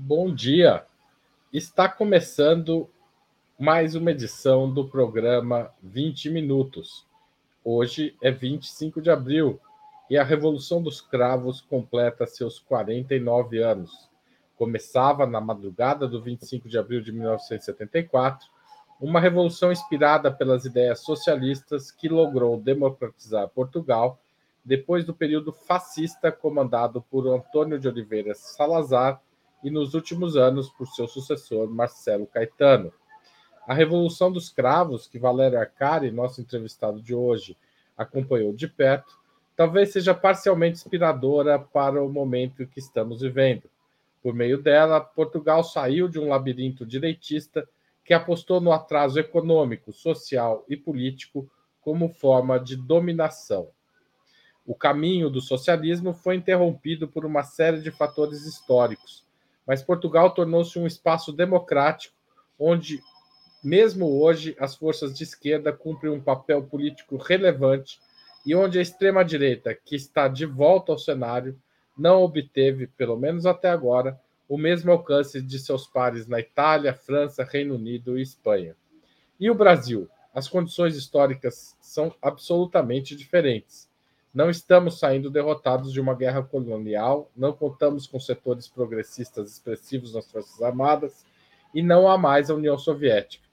Bom dia. Está começando mais uma edição do programa 20 Minutos. Hoje é 25 de abril e a Revolução dos Cravos completa seus 49 anos. Começava na madrugada do 25 de abril de 1974, uma revolução inspirada pelas ideias socialistas que logrou democratizar Portugal depois do período fascista comandado por Antônio de Oliveira Salazar e nos últimos anos por seu sucessor Marcelo Caetano. A Revolução dos Cravos, que Valério Arcari, nosso entrevistado de hoje, acompanhou de perto, talvez seja parcialmente inspiradora para o momento que estamos vivendo. Por meio dela, Portugal saiu de um labirinto direitista que apostou no atraso econômico, social e político como forma de dominação. O caminho do socialismo foi interrompido por uma série de fatores históricos, mas Portugal tornou-se um espaço democrático onde, mesmo hoje, as forças de esquerda cumprem um papel político relevante e onde a extrema-direita, que está de volta ao cenário, não obteve, pelo menos até agora, o mesmo alcance de seus pares na Itália, França, Reino Unido e Espanha. E o Brasil? As condições históricas são absolutamente diferentes. Não estamos saindo derrotados de uma guerra colonial, não contamos com setores progressistas expressivos nas Forças Armadas e não há mais a União Soviética.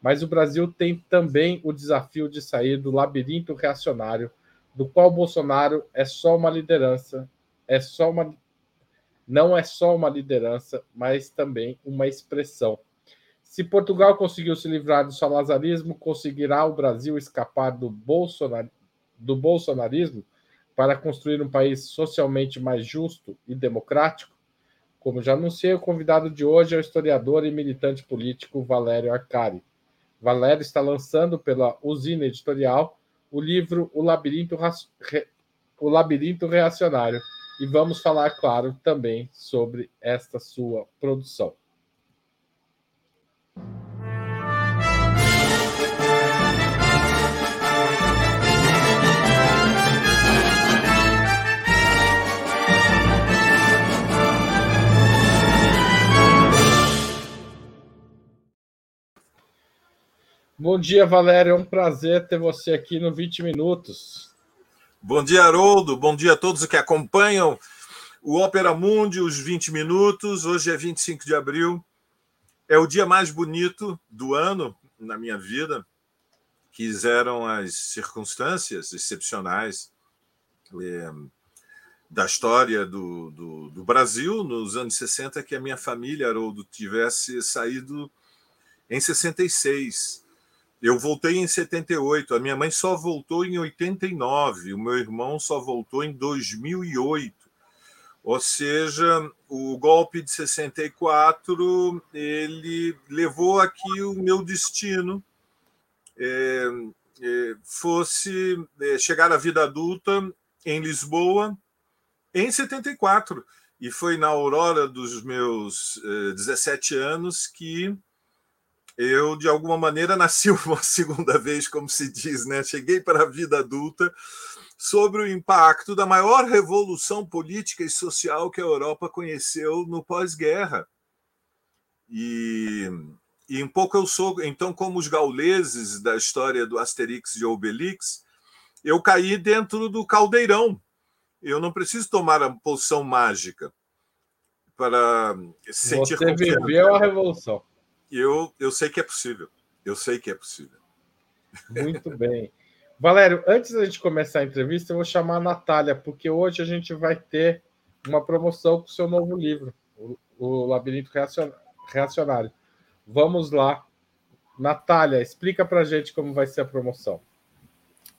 Mas o Brasil tem também o desafio de sair do labirinto reacionário, do qual Bolsonaro é só uma liderança, é só uma não é só uma liderança, mas também uma expressão. Se Portugal conseguiu se livrar do salazarismo, conseguirá o Brasil escapar do, bolsonar, do bolsonarismo para construir um país socialmente mais justo e democrático? Como já anunciei, o convidado de hoje é o historiador e militante político Valério Arcari. Valério está lançando pela Usina Editorial o livro O Labirinto, o Labirinto Reacionário e vamos falar, claro, também sobre esta sua produção. Bom dia, Valério. É um prazer ter você aqui no 20 Minutos. Bom dia, Haroldo. Bom dia a todos que acompanham o Ópera Mundi, os 20 Minutos. Hoje é 25 de abril. É o dia mais bonito do ano na minha vida. Quiseram as circunstâncias excepcionais é, da história do, do, do Brasil nos anos 60 que a minha família, Haroldo, tivesse saído em 66 eu voltei em 78, a minha mãe só voltou em 89, o meu irmão só voltou em 2008. Ou seja, o golpe de 64 ele levou a que o meu destino é, é, fosse é, chegar à vida adulta em Lisboa em 74. E foi na aurora dos meus 17 é, anos que eu, de alguma maneira, nasci uma segunda vez, como se diz, né? Cheguei para a vida adulta sobre o impacto da maior revolução política e social que a Europa conheceu no pós-guerra. E, e um pouco eu sou, então, como os gauleses da história do Asterix e Obelix, eu caí dentro do caldeirão. Eu não preciso tomar a poção mágica para sentir Você viveu a revolução eu, eu sei que é possível. Eu sei que é possível. Muito bem. Valério, antes da gente começar a entrevista, eu vou chamar a Natália, porque hoje a gente vai ter uma promoção com o seu novo livro, o, Labirinto Reacionário. Vamos lá. Natália, explica para a gente como vai ser a promoção.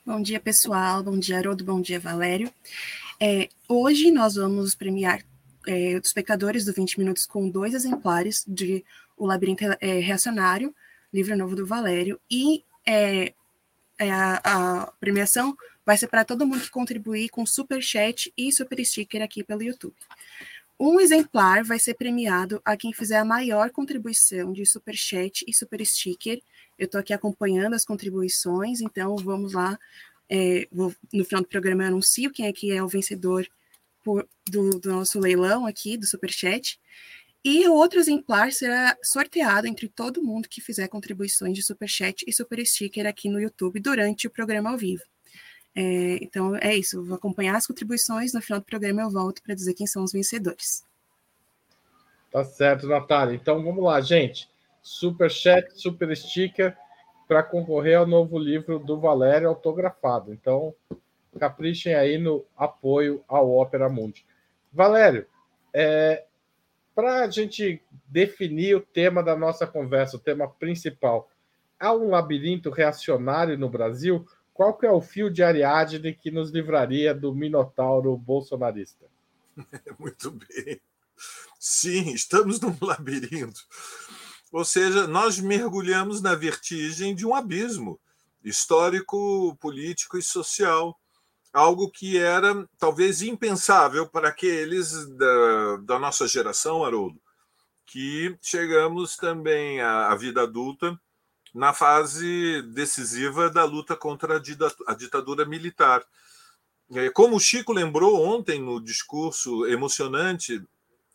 Bom dia, pessoal. Bom dia, Haroldo. Bom dia, Valério. É, hoje nós vamos premiar é, os espectadores do 20 Minutos com dois exemplares de O Labirinto é, Reacionário, livro novo do Valério, e é, é a, a, premiação vai ser para todo mundo que contribuir com super chat e super sticker aqui pelo YouTube. Um exemplar vai ser premiado a quem fizer a maior contribuição de super chat e super sticker. Eu estou aqui acompanhando as contribuições, então vamos lá. É, vou, no final do programa eu anuncio quem é que é o vencedor por, do, do, nosso leilão aqui, do Superchat. E o outro exemplar será sorteado entre todo mundo que fizer contribuições de Superchat e Super Sticker aqui no YouTube durante o programa ao vivo. É, então é isso, vou acompanhar as contribuições, no final do programa eu volto para dizer quem são os vencedores. Tá certo, Natália. Então vamos lá, gente. Super chat, super sticker para concorrer ao novo livro do Valério autografado. Então caprichem aí no apoio ao Ópera Mundi. Valério, é, para a gente definir o tema da nossa conversa, o tema principal, há um labirinto reacionário no Brasil? Qual que é o fio de Ariadne que nos livraria do minotauro bolsonarista? Muito bem. Sim, estamos num labirinto. Ou seja, nós mergulhamos na vertigem de um abismo histórico, político e social. Algo que era talvez impensável para aqueles da, da nossa geração, Haroldo, que chegamos também à, à vida adulta na fase decisiva da luta contra a ditadura militar. Como o Chico lembrou ontem no discurso emocionante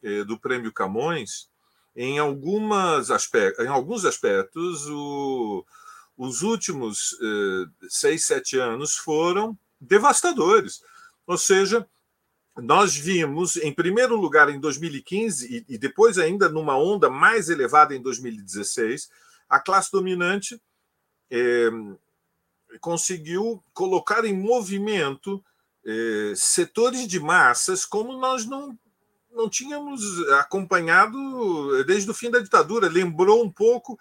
eh, do Prêmio Camões, em, algumas aspectos, em alguns aspectos, o, os últimos eh, seis, sete anos foram devastadores. Ou seja, nós vimos, em primeiro lugar, em 2015, e, depois ainda numa onda mais elevada em 2016, a classe dominante é, conseguiu colocar em movimento é, setores de massas como nós não, não tínhamos acompanhado desde o fim da ditadura. Lembrou um pouco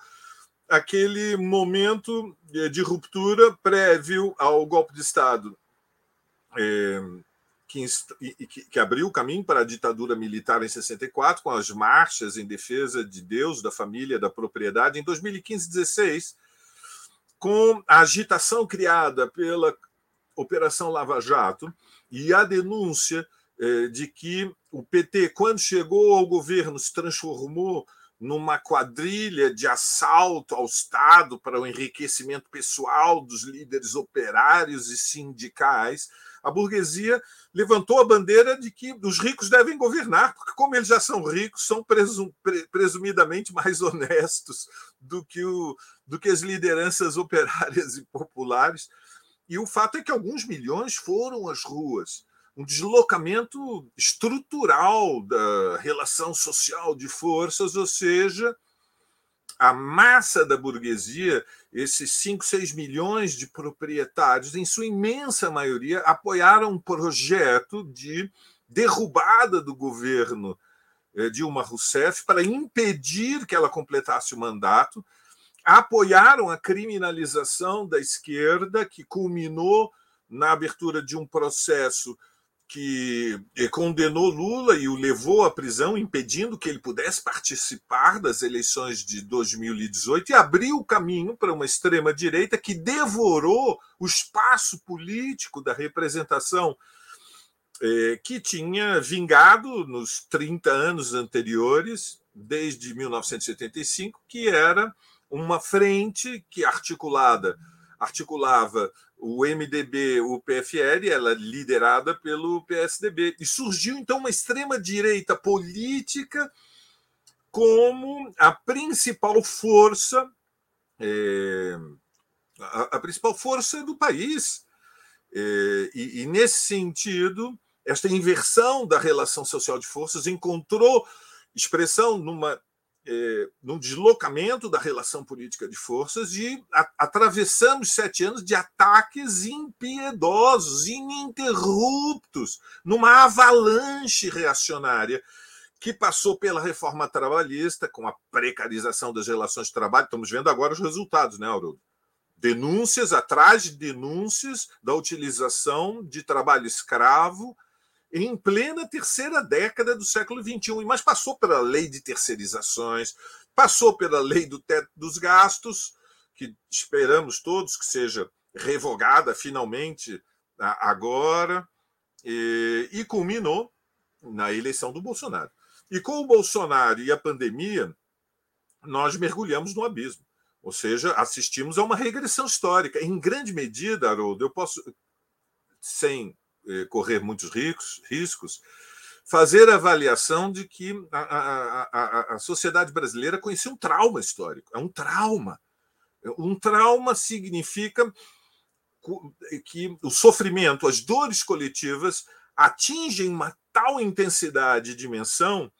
aquele momento é, de ruptura prévio ao golpe de Estado. É, que, que, abriu o caminho para a ditadura militar em 64, com as marchas em defesa de Deus, da família, da propriedade. Em 2015 16, com a agitação criada pela Operação Lava Jato e a denúncia eh, de que o PT, quando chegou ao governo, se transformou numa quadrilha de assalto ao Estado para o enriquecimento pessoal dos líderes operários e sindicais a burguesia levantou a bandeira de que os ricos devem governar, porque, como eles já são ricos, são presum, presumidamente mais honestos do que, o, do que as lideranças operárias e populares. E o fato é que alguns milhões foram às ruas. Um deslocamento estrutural da relação social de forças, ou seja, a massa da burguesia, esses 5, 6 milhões de proprietários, em sua imensa maioria, apoiaram um projeto de derrubada do governo eh, Dilma Rousseff para impedir que ela completasse o mandato, apoiaram a criminalização da esquerda, que culminou na abertura de um processo que eh, condenou Lula e o levou à prisão, impedindo que ele pudesse participar das eleições de 2018 e abriu o caminho para uma extrema-direita que devorou o espaço político da representação eh, que tinha vingado nos 30 anos anteriores, desde 1975, que era uma frente que articulada articulava o MDB, o PFL, ela é liderada pelo PSDB. E surgiu então uma extrema-direita política como a principal força, é, a, a, principal força do país. É, e, e, nesse sentido, esta inversão da relação social de forças encontrou expressão numa é, num deslocamento da relação política de forças e a, atravessamos sete anos de ataques impiedosos, ininterruptos, numa avalanche reacionária que passou pela reforma trabalhista, com a precarização das relações de trabalho. Estamos vendo agora os resultados, né, Aurélio? Denúncias atrás de denúncias da utilização de trabalho escravo em plena terceira década do século XXI, mas passou pela lei de terceirizações, passou pela lei do teto dos gastos, que esperamos todos que seja revogada finalmente agora, e, e culminou na eleição do Bolsonaro. E com o Bolsonaro e a pandemia, nós mergulhamos no abismo. Ou seja, assistimos a uma regressão histórica. Em grande medida, Haroldo, eu posso, sem correr muitos riscos, riscos fazer a avaliação de que a, a, a, a sociedade brasileira conhecia um trauma histórico. É um trauma. Um trauma significa que o sofrimento, as dores coletivas atingem uma tal intensidade e dimensão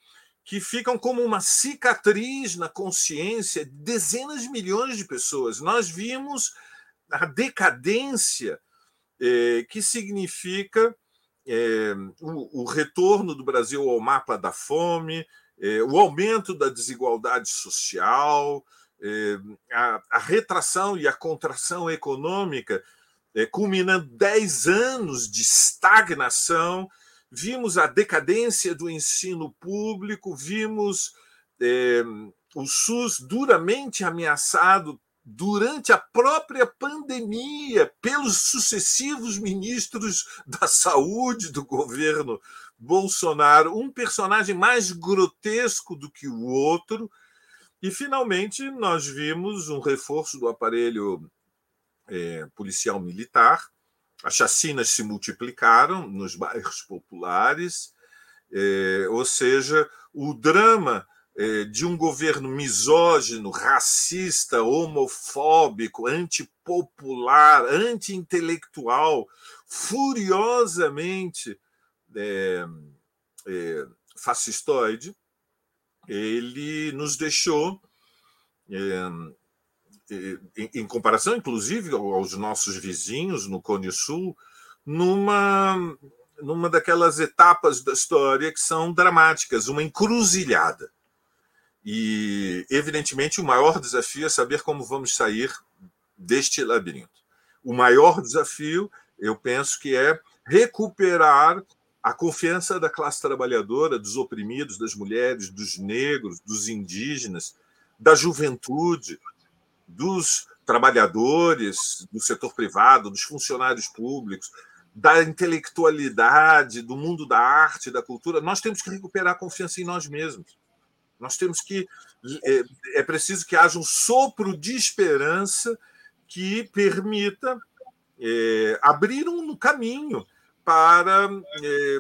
que ficam como uma cicatriz na consciência de dezenas de milhões de pessoas. Nós vimos a decadência, eh, que significa eh, o, o, retorno do Brasil ao mapa da fome, eh, o aumento da desigualdade social, a, a, retração e a contração econômica, culminando 10 anos de estagnação. Vimos a decadência do ensino público, vimos é, o SUS duramente ameaçado durante a própria pandemia pelos sucessivos ministros da saúde do governo Bolsonaro, um personagem mais grotesco do que o outro. E, finalmente, nós vimos um reforço do aparelho é, policial militar, as chacinas se multiplicaram nos bairros populares, é, ou seja, o drama de um governo misógino, racista, homofóbico, antipopular, anti-intelectual, furiosamente é, é, fascistoide, ele nos deixou é, em comparação, inclusive, aos nossos vizinhos no Cone Sul, numa, numa daquelas etapas da história que são dramáticas, uma encruzilhada. E, evidentemente, o maior desafio é saber como vamos sair deste labirinto. O maior desafio, eu penso que é recuperar a confiança da classe trabalhadora, dos oprimidos, das mulheres, dos negros, dos indígenas, da juventude, dos trabalhadores do setor privado, dos funcionários públicos, da intelectualidade, do mundo da arte, da cultura, nós temos que recuperar a confiança em nós mesmos. Nós temos que. É, é preciso que haja um sopro de esperança que permita é, abrir um caminho para é,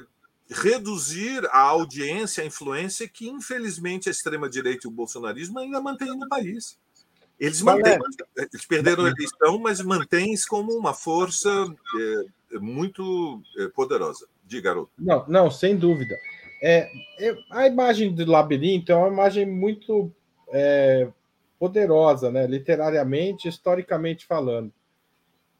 reduzir a audiência, a influência que, infelizmente, a extrema-direita e o bolsonarismo ainda mantêm no país. Eles, mantêm, eles perderam a eleição, mas mantêm-se como uma força é, muito é, poderosa. Diga, garoto. Não, não, sem dúvida. É, é, a imagem do labirinto é uma imagem muito é, poderosa, né? literariamente, historicamente falando.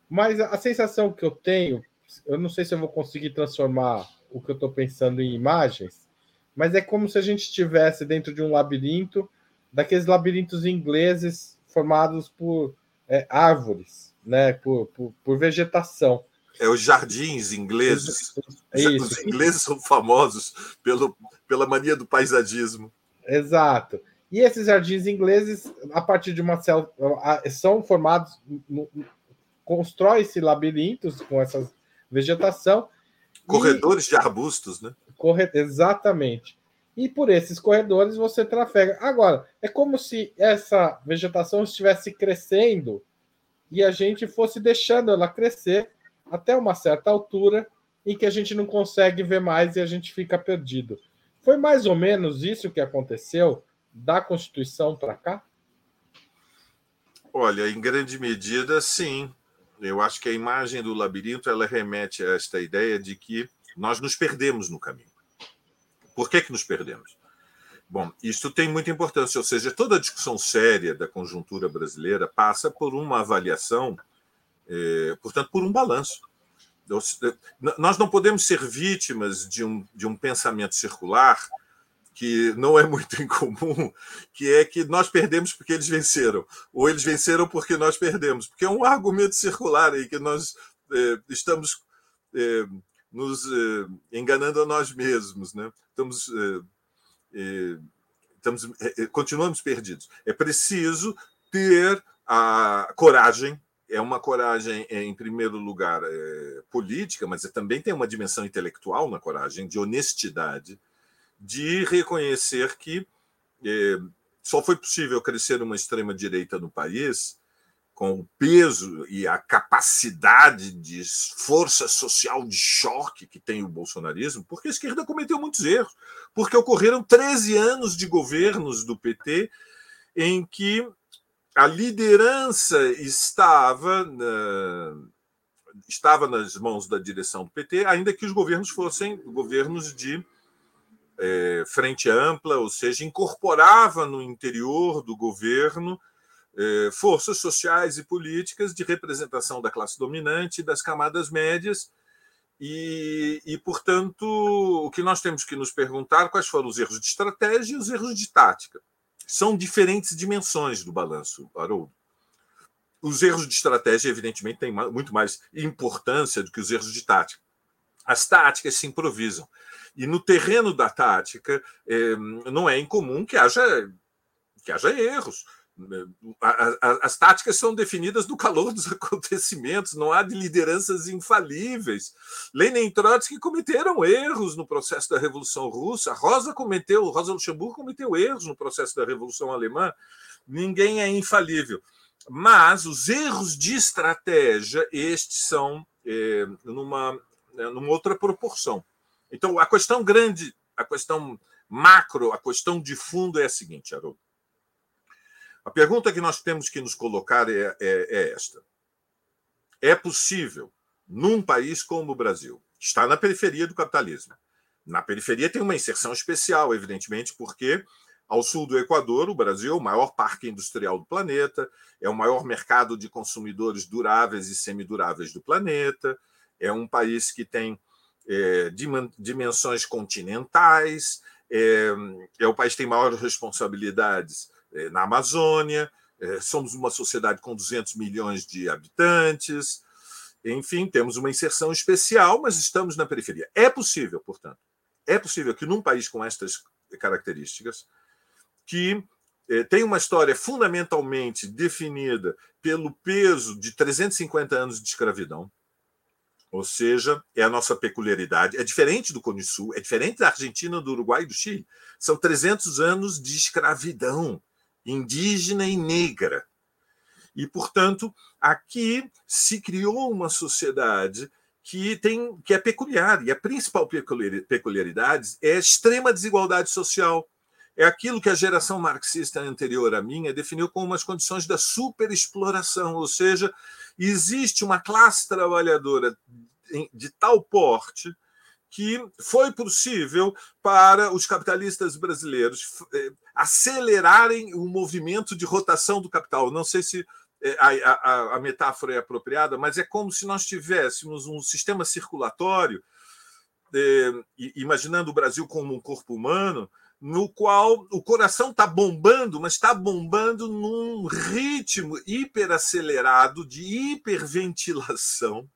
Mas a sensação que eu tenho, eu não sei se eu vou conseguir transformar o que eu estou pensando em imagens, mas é como se a gente estivesse dentro de um labirinto, daqueles labirintos ingleses formados por é, árvores, né? Por, por, por, vegetação. É os jardins ingleses. Isso. Os ingleses são famosos pelo, pela mania do paisagismo. Exato. E esses jardins ingleses, a partir de uma selva, são formados, constrói-se labirintos com essa vegetação. Corredores e, de arbustos, né? Corre, exatamente e por esses corredores você trafega. Agora, é como se essa vegetação estivesse crescendo e a gente fosse deixando ela crescer até uma certa altura em que a gente não consegue ver mais e a gente fica perdido. Foi mais ou menos isso que aconteceu da Constituição para cá? Olha, em grande medida, sim. Eu acho que a imagem do labirinto ela remete a esta ideia de que nós nos perdemos no caminho. Por que, que nos perdemos? Bom, isso tem muita importância, ou seja, toda a discussão séria da conjuntura brasileira passa por uma avaliação, eh, portanto, por um balanço. Nós não podemos ser vítimas de um, de um pensamento circular que não é muito incomum, que é que nós perdemos porque eles venceram, ou eles venceram porque nós perdemos, porque é um argumento circular aí que nós eh, estamos eh, nos eh, enganando a nós mesmos, né? Estamos, eh, eh, estamos continuamos perdidos. É preciso ter a coragem. É uma coragem, em primeiro lugar, é, política, mas também tem uma dimensão intelectual na coragem, de honestidade, de reconhecer que é, só foi possível crescer uma extrema-direita no país com o peso e a capacidade de força social de choque que tem o bolsonarismo, porque a esquerda cometeu muitos erros, porque ocorreram 13 anos de governos do PT em que a liderança estava na, estava nas mãos da direção do PT, ainda que os governos fossem governos de é, frente ampla, ou seja, incorporava no interior do governo é, forças sociais e políticas de representação da classe dominante e das camadas médias. E, e, portanto, o que nós temos que nos perguntar quais foram os erros de estratégia e os erros de tática. São diferentes dimensões do balanço, Haroldo. Os erros de estratégia, evidentemente, têm muito mais importância do que os erros de tática. As táticas se improvisam. E no terreno da tática, é, não é incomum que haja, que haja erros. As táticas são definidas no calor dos acontecimentos, não há de lideranças infalíveis. Lenin e Trotsky cometeram erros no processo da Revolução Russa, Rosa cometeu, Rosa Luxemburgo cometeu erros no processo da Revolução Alemã. Ninguém é infalível. Mas os erros de estratégia, estes são é, numa, é, numa outra proporção. Então, a questão grande, a questão macro, a questão de fundo é a seguinte, Haroldo a pergunta que nós temos que nos colocar é, é, é esta: é possível, num país como o Brasil, está na periferia do capitalismo, na periferia tem uma inserção especial, evidentemente, porque ao sul do Equador, o Brasil é o maior parque industrial do planeta, é o maior mercado de consumidores duráveis e semiduráveis do planeta, é um país que tem é, dimensões continentais, é, é o país que tem maiores responsabilidades na Amazônia, é, somos uma sociedade com 200 milhões de habitantes, enfim, temos uma inserção especial, mas estamos na periferia. É possível, portanto, é possível que num país com estas características, que é, tem uma história fundamentalmente definida pelo peso de 350 anos de escravidão, ou seja, é a nossa peculiaridade. É diferente do Cone Sul, é diferente da Argentina, do Uruguai e do Chile. São 300 anos de escravidão indígena e negra. E, portanto, aqui se criou uma sociedade que tem que é peculiar, e a principal peculiaridade é a extrema desigualdade social. É aquilo que a geração marxista anterior à minha definiu como as condições da superexploração, ou seja, existe uma classe trabalhadora de tal porte que foi possível para os capitalistas brasileiros eh, acelerarem o movimento de rotação do capital. Não sei se eh, a, a, a, metáfora é apropriada, mas é como se nós tivéssemos um sistema circulatório, eh, imaginando o Brasil como um corpo humano, no qual o coração está bombando, mas está bombando num ritmo hiperacelerado de hiperventilação.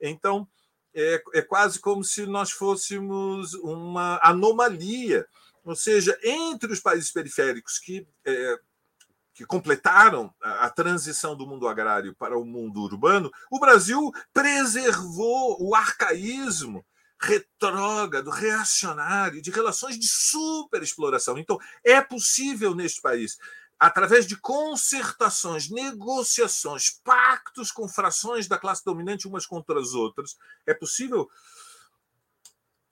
Então, é, é quase como se nós fôssemos uma anomalia. Ou seja, entre os países periféricos que, é, que completaram a, a transição do mundo agrário para o mundo urbano, o Brasil preservou o arcaísmo retrógrado, reacionário, de relações de superexploração. Então, é possível neste país através de concertações, negociações, pactos com frações da classe dominante umas contra as outras, é possível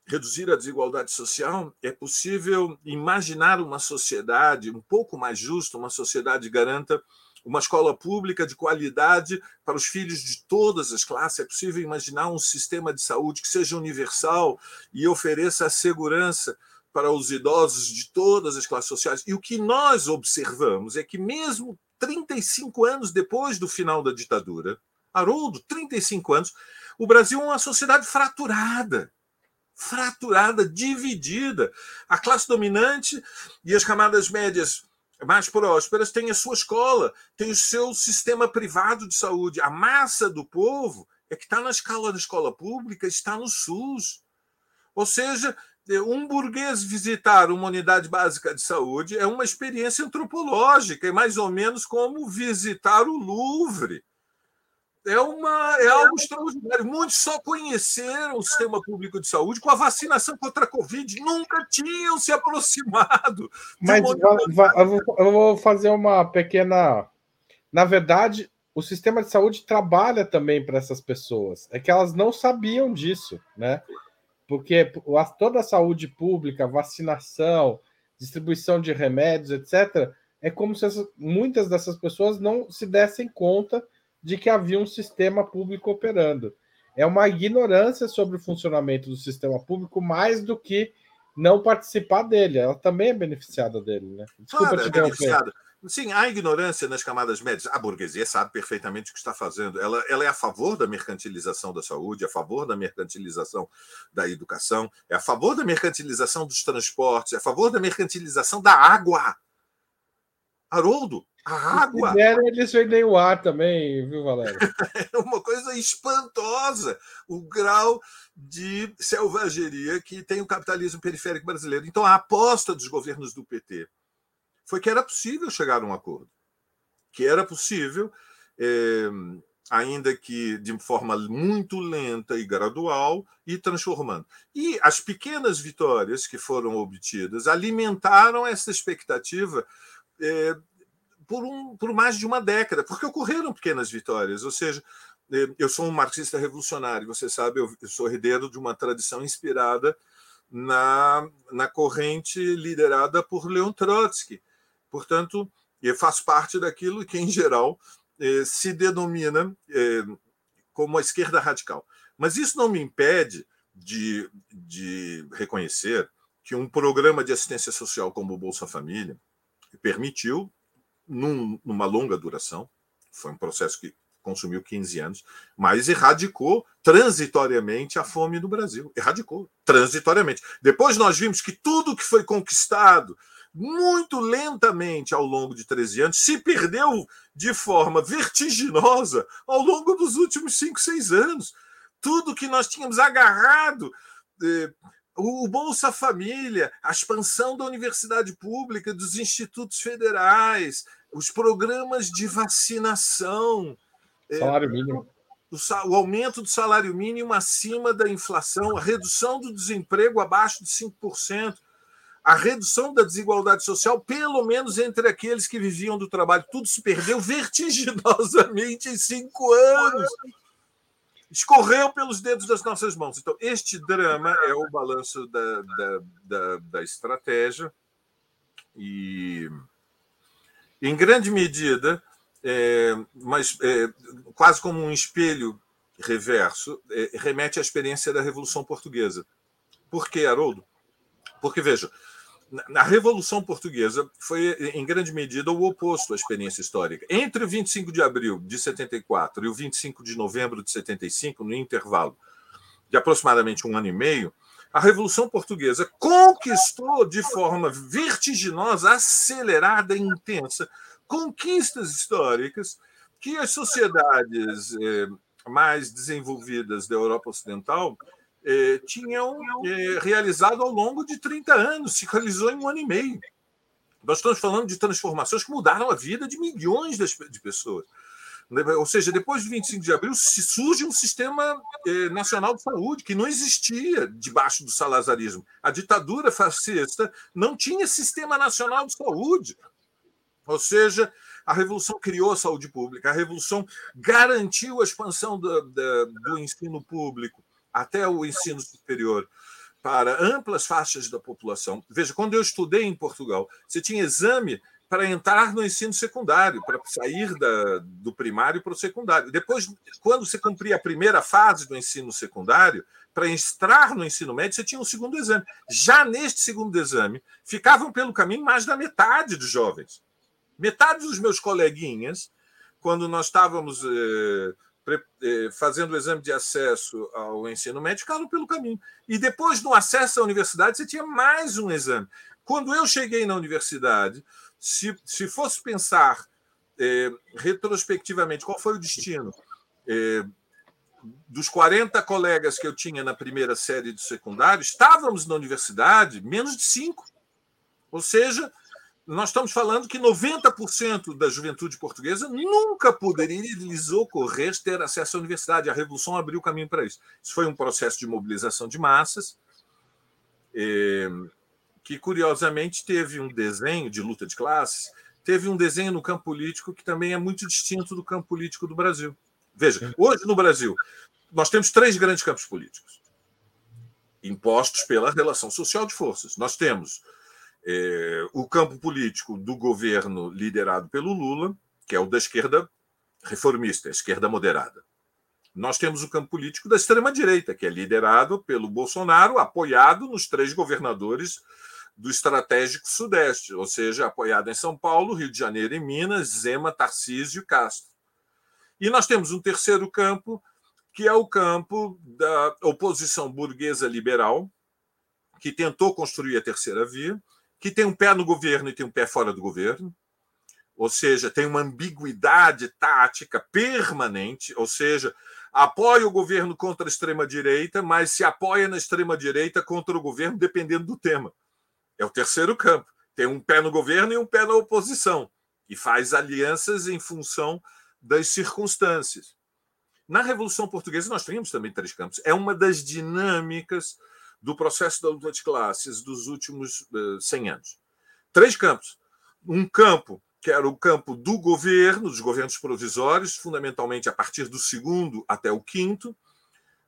reduzir a desigualdade social? É possível imaginar uma sociedade um pouco mais justa, uma sociedade que garanta uma escola pública de qualidade para os filhos de todas as classes. É possível imaginar um sistema de saúde que seja universal e ofereça a segurança para os idosos de todas as classes sociais. E o que nós observamos é que, mesmo 35 anos depois do final da ditadura, Haroldo, 35 anos, o Brasil é uma sociedade fraturada. Fraturada, dividida. A classe dominante e as camadas médias mais prósperas têm a sua escola, têm o seu sistema privado de saúde. A massa do povo é que está na escala da escola pública, está no SUS. Ou seja, um burguês visitar uma unidade básica de saúde é uma experiência antropológica, é mais ou menos como visitar o Louvre. É, uma, é algo extraordinário. Muitos só conheceram o sistema público de saúde com a vacinação contra a Covid, nunca tinham se aproximado. Mas eu vou fazer uma pequena. Na verdade, o sistema de saúde trabalha também para essas pessoas. É que elas não sabiam disso, né? Porque toda a saúde pública, vacinação, distribuição de remédios, etc., é como se muitas dessas pessoas não se dessem conta de que havia um sistema público operando. É uma ignorância sobre o funcionamento do sistema público mais do que não participar dele. Ela também é beneficiada dele, né? Desculpa claro, te é beneficiada. Sim, há ignorância nas camadas médias. A burguesia sabe perfeitamente o que está fazendo. Ela, ela é a favor da mercantilização da saúde, é a favor da mercantilização da educação, é a favor da mercantilização dos transportes, é a favor da mercantilização da água. Haroldo, a água. Se der, eles vendem o ar também, viu, Valério? é uma coisa espantosa o grau de selvageria que tem o capitalismo periférico brasileiro. Então, a aposta dos governos do PT foi que era possível chegar a um acordo, que era possível, é, ainda que de forma muito lenta e gradual, ir transformando. E as pequenas vitórias que foram obtidas alimentaram essa expectativa. É, por, um, por mais de uma década, porque ocorreram pequenas vitórias. Ou seja, é, eu sou um marxista revolucionário, você sabe, eu sou herdeiro de uma tradição inspirada na, na corrente liderada por Leon Trotsky, Portanto, eu faço parte daquilo que, em geral, eh, se denomina eh, como a esquerda radical. Mas isso não me impede de, de reconhecer que um programa de assistência social como o Bolsa Família permitiu, num, numa longa duração, foi um processo que consumiu 15 anos, mas erradicou transitoriamente a fome no Brasil. Erradicou, transitoriamente. Depois nós vimos que tudo que foi conquistado muito lentamente ao longo de 13 anos, se perdeu de forma vertiginosa ao longo dos últimos 5, 6 anos. Tudo que nós tínhamos agarrado. Eh, o Bolsa Família, a expansão da universidade pública, dos institutos federais, os programas de vacinação. Eh, salário mínimo. O, o aumento do salário mínimo acima da inflação, a redução do desemprego abaixo de 5% a redução da desigualdade social, pelo menos entre aqueles que viviam do trabalho. Tudo se perdeu vertiginosamente em cinco anos. Escorreu pelos dedos das nossas mãos. Então, este drama é o balanço da, da, da, da estratégia e, em grande medida, é, mas é, quase como um espelho reverso, é, remete à experiência da Revolução Portuguesa. Por que, Haroldo? Porque, veja, a Revolução Portuguesa foi, em grande medida, o oposto à experiência histórica. Entre o 25 de abril de 74 e o 25 de novembro de 75, no intervalo de aproximadamente um ano e meio, a Revolução Portuguesa conquistou de forma vertiginosa, acelerada e intensa conquistas históricas que as sociedades eh, mais desenvolvidas da Europa Ocidental eh, tinham eh, realizado ao longo de 30 anos, se realizou em um ano e meio. Nós estamos falando de transformações que mudaram a vida de milhões de pessoas. Ou seja, depois de 25 de abril surge um sistema eh, nacional de saúde que não existia debaixo do salazarismo. A ditadura fascista não tinha sistema nacional de saúde. Ou seja, a Revolução criou a saúde pública, a Revolução garantiu a expansão do, do, do ensino público, até o ensino superior para amplas faixas da população. Veja, quando eu estudei em Portugal, você tinha exame para entrar no ensino secundário, para sair da, do primário para o secundário. Depois, quando você cumpria a primeira fase do ensino secundário, para entrar no ensino médio, você tinha um segundo exame. Já neste segundo exame, ficavam pelo caminho mais da metade dos jovens. Metade dos meus coleguinhas, quando nós estávamos eh, fazendo o exame de acesso ao ensino médio, ficaram pelo caminho. E depois, no acesso à universidade, você tinha mais um exame. Quando eu cheguei na universidade, se, se fosse pensar eh, retrospectivamente qual foi o destino eh, dos 40 colegas que eu tinha na primeira série do secundário, estávamos na universidade menos de cinco. Ou seja, nós estamos falando que 90% da juventude portuguesa nunca poderia lhes ocorrer ter acesso à universidade. A Revolução abriu o caminho para isso. Isso foi um processo de mobilização de massas, eh, que curiosamente teve um desenho de luta de classes teve um desenho no campo político que também é muito distinto do campo político do Brasil. Veja, hoje no Brasil, nós temos três grandes campos políticos impostos pela relação social de forças. Nós temos é, o campo político do governo liderado pelo Lula, que é o da esquerda reformista, esquerda moderada. Nós temos o campo político da extrema-direita, que é liderado pelo Bolsonaro, apoiado nos três governadores do estratégico Sudeste, ou seja, apoiado em São Paulo, Rio de Janeiro e Minas, Zema, Tarcísio e Castro. E nós temos um terceiro campo, que é o campo da oposição burguesa liberal, que tentou construir a terceira via, que tem um pé no governo e tem um pé fora do governo, ou seja, tem uma ambiguidade tática permanente, ou seja, apoia o governo contra a extrema-direita, mas se apoia na extrema-direita contra o governo, dependendo do tema. É o terceiro campo. Tem um pé no governo e um pé na oposição, e faz alianças em função das circunstâncias. Na Revolução Portuguesa, nós tínhamos também três campos. É uma das dinâmicas do processo da luta de classes dos últimos uh, eh, 100 anos. Três campos. Um campo que era o campo do governo, dos governos provisórios, fundamentalmente a partir do segundo até o quinto.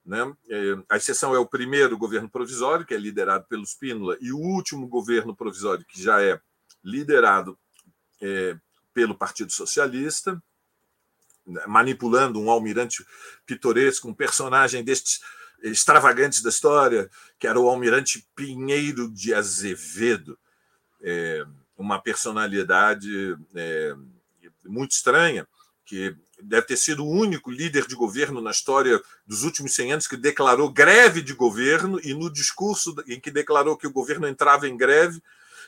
Né? É, a exceção é o primeiro governo provisório, que é liderado pelo Spínola, e o último governo provisório, que já é liderado é, pelo Partido Socialista, né? manipulando um almirante pitoresco, um personagem destes extravagantes da história, que era o almirante Pinheiro de Azevedo. É, uma personalidade é, muito estranha, que deve ter sido o único líder de governo na história dos últimos 100 anos que declarou greve de governo e no discurso em que declarou que o governo entrava em greve,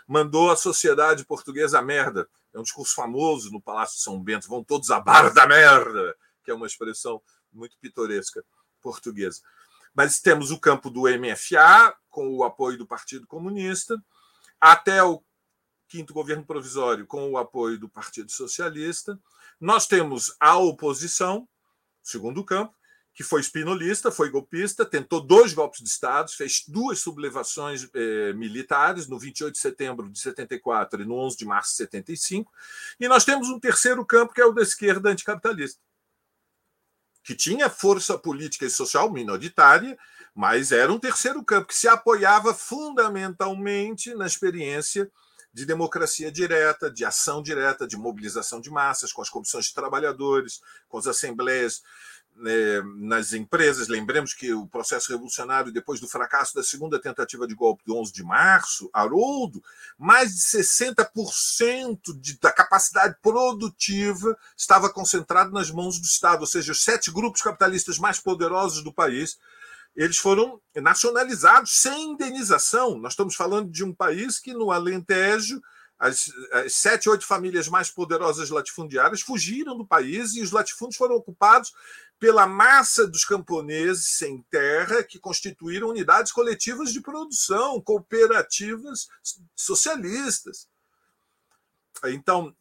mandou a sociedade portuguesa a merda. É um discurso famoso no Palácio de São Bento, vão todos a bar da merda, que é uma expressão muito pitoresca portuguesa. Mas temos o campo do MFA, com o apoio do Partido Comunista, até o quinto governo provisório com o apoio do Partido Socialista. Nós temos a oposição, segundo campo, que foi espinolista, foi golpista, tentou dois golpes de Estado, fez duas sublevações eh, militares, no 28 de setembro de 74 e no 11 de março de 75. E nós temos um terceiro campo, que é o da esquerda anticapitalista, que tinha força política e social minoritária, mas era um terceiro campo que se apoiava fundamentalmente na experiência de democracia direta, de ação direta, de mobilização de massas, com as comissões de trabalhadores, com as assembleias né, nas empresas. Lembremos que o processo revolucionário, depois do fracasso da segunda tentativa de golpe do 11 de março, Haroldo, mais de 60% de, da capacidade produtiva estava concentrado nas mãos do Estado, ou seja, os sete grupos capitalistas mais poderosos do país eles foram nacionalizados sem indenização. Nós estamos falando de um país que, no Alentejo, as, as, sete, oito famílias mais poderosas latifundiárias fugiram do país e os latifúndios foram ocupados pela massa dos camponeses sem terra que constituíram unidades coletivas de produção, cooperativas socialistas. Então,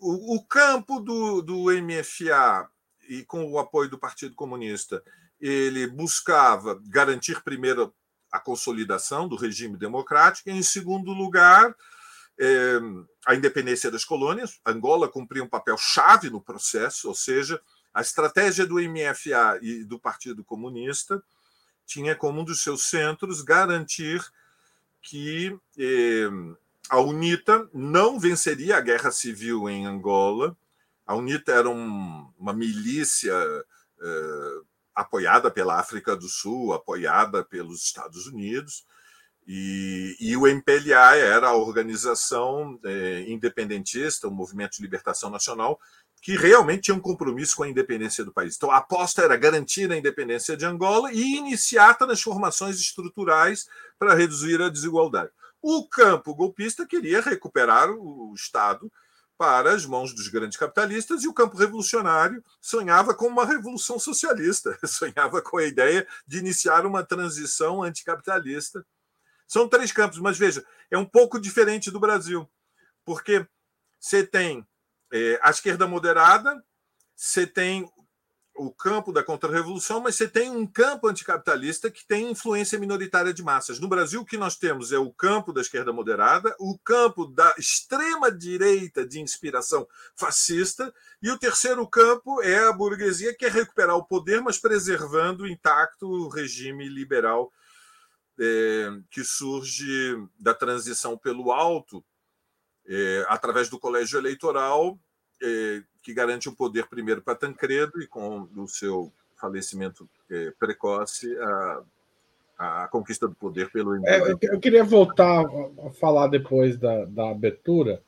o, o campo do, do MFA e com o apoio do Partido Comunista ele buscava garantir primeiro a consolidação do regime democrático e, em segundo lugar, é, a independência das colônias. Angola cumpria um papel chave no processo, ou seja, a estratégia do MFA e do Partido Comunista tinha como um dos seus centros garantir que eh, a UNITA não venceria a guerra civil em Angola. A UNITA era um, uma milícia eh, apoiada pela África do Sul, apoiada pelos Estados Unidos, e, e o MPLA era a organização é, independentista, o Movimento de Libertação Nacional, que realmente tinha um compromisso com a independência do país. Então, a aposta era garantir a independência de Angola e iniciar transformações estruturais para reduzir a desigualdade. O campo golpista queria recuperar o Estado para as mãos dos grandes capitalistas, e o campo revolucionário sonhava com uma revolução socialista, sonhava com a ideia de iniciar uma transição anticapitalista. São três campos, mas veja, é um pouco diferente do Brasil, porque você tem é, a esquerda moderada, você tem o campo da contra-revolução, mas você tem um campo anticapitalista que tem influência minoritária de massas. No Brasil, o que nós temos é o campo da esquerda moderada, o campo da extrema-direita de inspiração fascista, e o terceiro campo é a burguesia que quer recuperar o poder, mas preservando intacto o regime liberal é, que surge da transição pelo alto, é, através do colégio eleitoral, é, que garante o poder primeiro para Tancredo e com o seu falecimento é, precoce a, a conquista do poder pelo é, eu queria voltar a falar depois da, da abertura,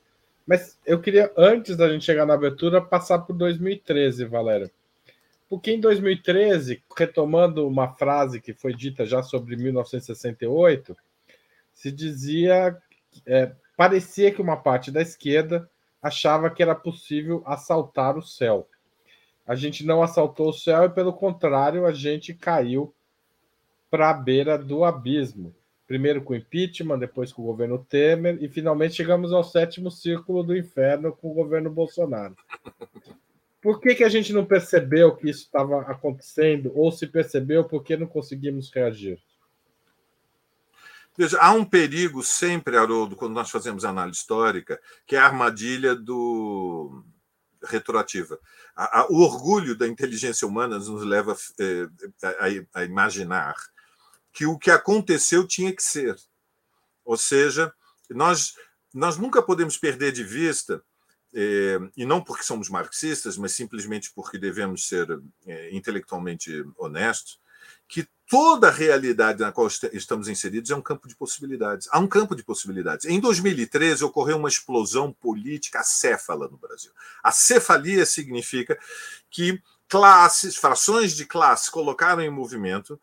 mas eu queria, antes da gente chegar na abertura, passar por 2013, Valério. Porque em 2013, retomando uma frase que foi dita já sobre 1968, se dizia, é, parecia que uma parte da esquerda achava que era possível assaltar o céu. A gente não assaltou o céu e, pelo contrário, a gente caiu para a beira do abismo. Primeiro com o impeachment, depois com o governo Temer e finalmente chegamos ao sétimo círculo do inferno com o governo Bolsonaro. Por que, que a gente não percebeu que isso estava acontecendo? Ou se percebeu, por que não conseguimos reagir? Veja, há um perigo sempre, Haroldo, quando nós fazemos análise histórica, que é a armadilha do retroativa. A, a, o orgulho da inteligência humana nos leva é, a, a, imaginar que o que aconteceu tinha que ser. Ou seja, nós, nós nunca podemos perder de vista, é, e não porque somos marxistas, mas simplesmente porque devemos ser é, intelectualmente honestos, que toda realidade na qual estamos inseridos é um campo de possibilidades. Há um campo de possibilidades. Em 2013 ocorreu uma explosão política acéfala no Brasil. A cefalia significa que classes, frações de classe colocaram em movimento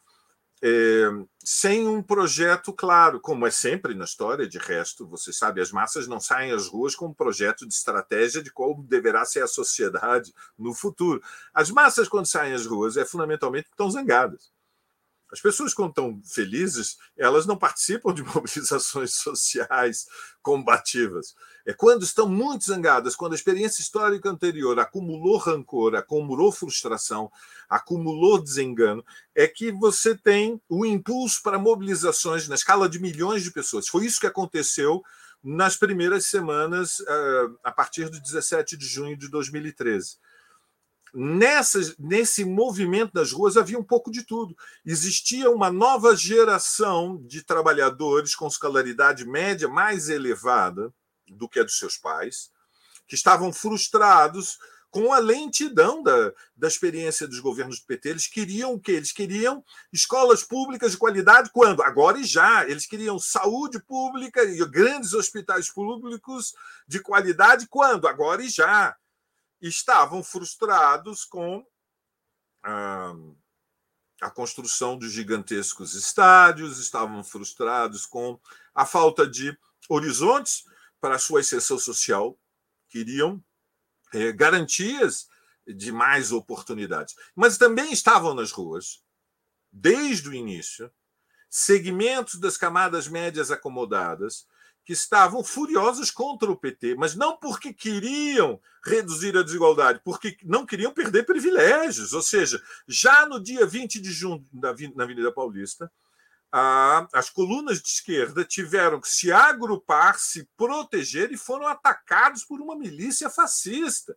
é, sem um projeto claro, como é sempre na história, de resto, você sabe, as massas não saem às ruas com um projeto de estratégia de como deverá ser a sociedade no futuro. As massas, quando saem às ruas, é fundamentalmente estão zangadas. As pessoas, quando estão felizes, elas não participam de mobilizações sociais combativas. É quando estão muito zangadas, quando a experiência histórica anterior acumulou rancor, acumulou frustração, acumulou desengano, é que você tem o impulso para mobilizações na escala de milhões de pessoas. Foi isso que aconteceu nas primeiras semanas, eh, a partir de 17 de junho de 2013 nessa, nesse movimento das ruas havia um pouco de tudo. Existia uma nova geração de trabalhadores com escolaridade média mais elevada do que a dos seus pais, que estavam frustrados com a lentidão da, da experiência dos governos do PT. Eles queriam o quê? Eles queriam escolas públicas de qualidade quando? Agora e já. Eles queriam saúde pública e grandes hospitais públicos de qualidade quando? Agora e já estavam frustrados com a, a construção de gigantescos estádios, estavam frustrados com a falta de horizontes para a sua exceção social, queriam é, garantias de mais oportunidades. Mas também estavam nas ruas, desde o início, segmentos das camadas médias acomodadas que estavam furiosos contra o PT, mas não porque queriam reduzir a desigualdade, porque não queriam perder privilégios. Ou seja, já no dia 20 de junho, na Avenida Paulista, as colunas de esquerda tiveram que se agrupar, se proteger e foram atacados por uma milícia fascista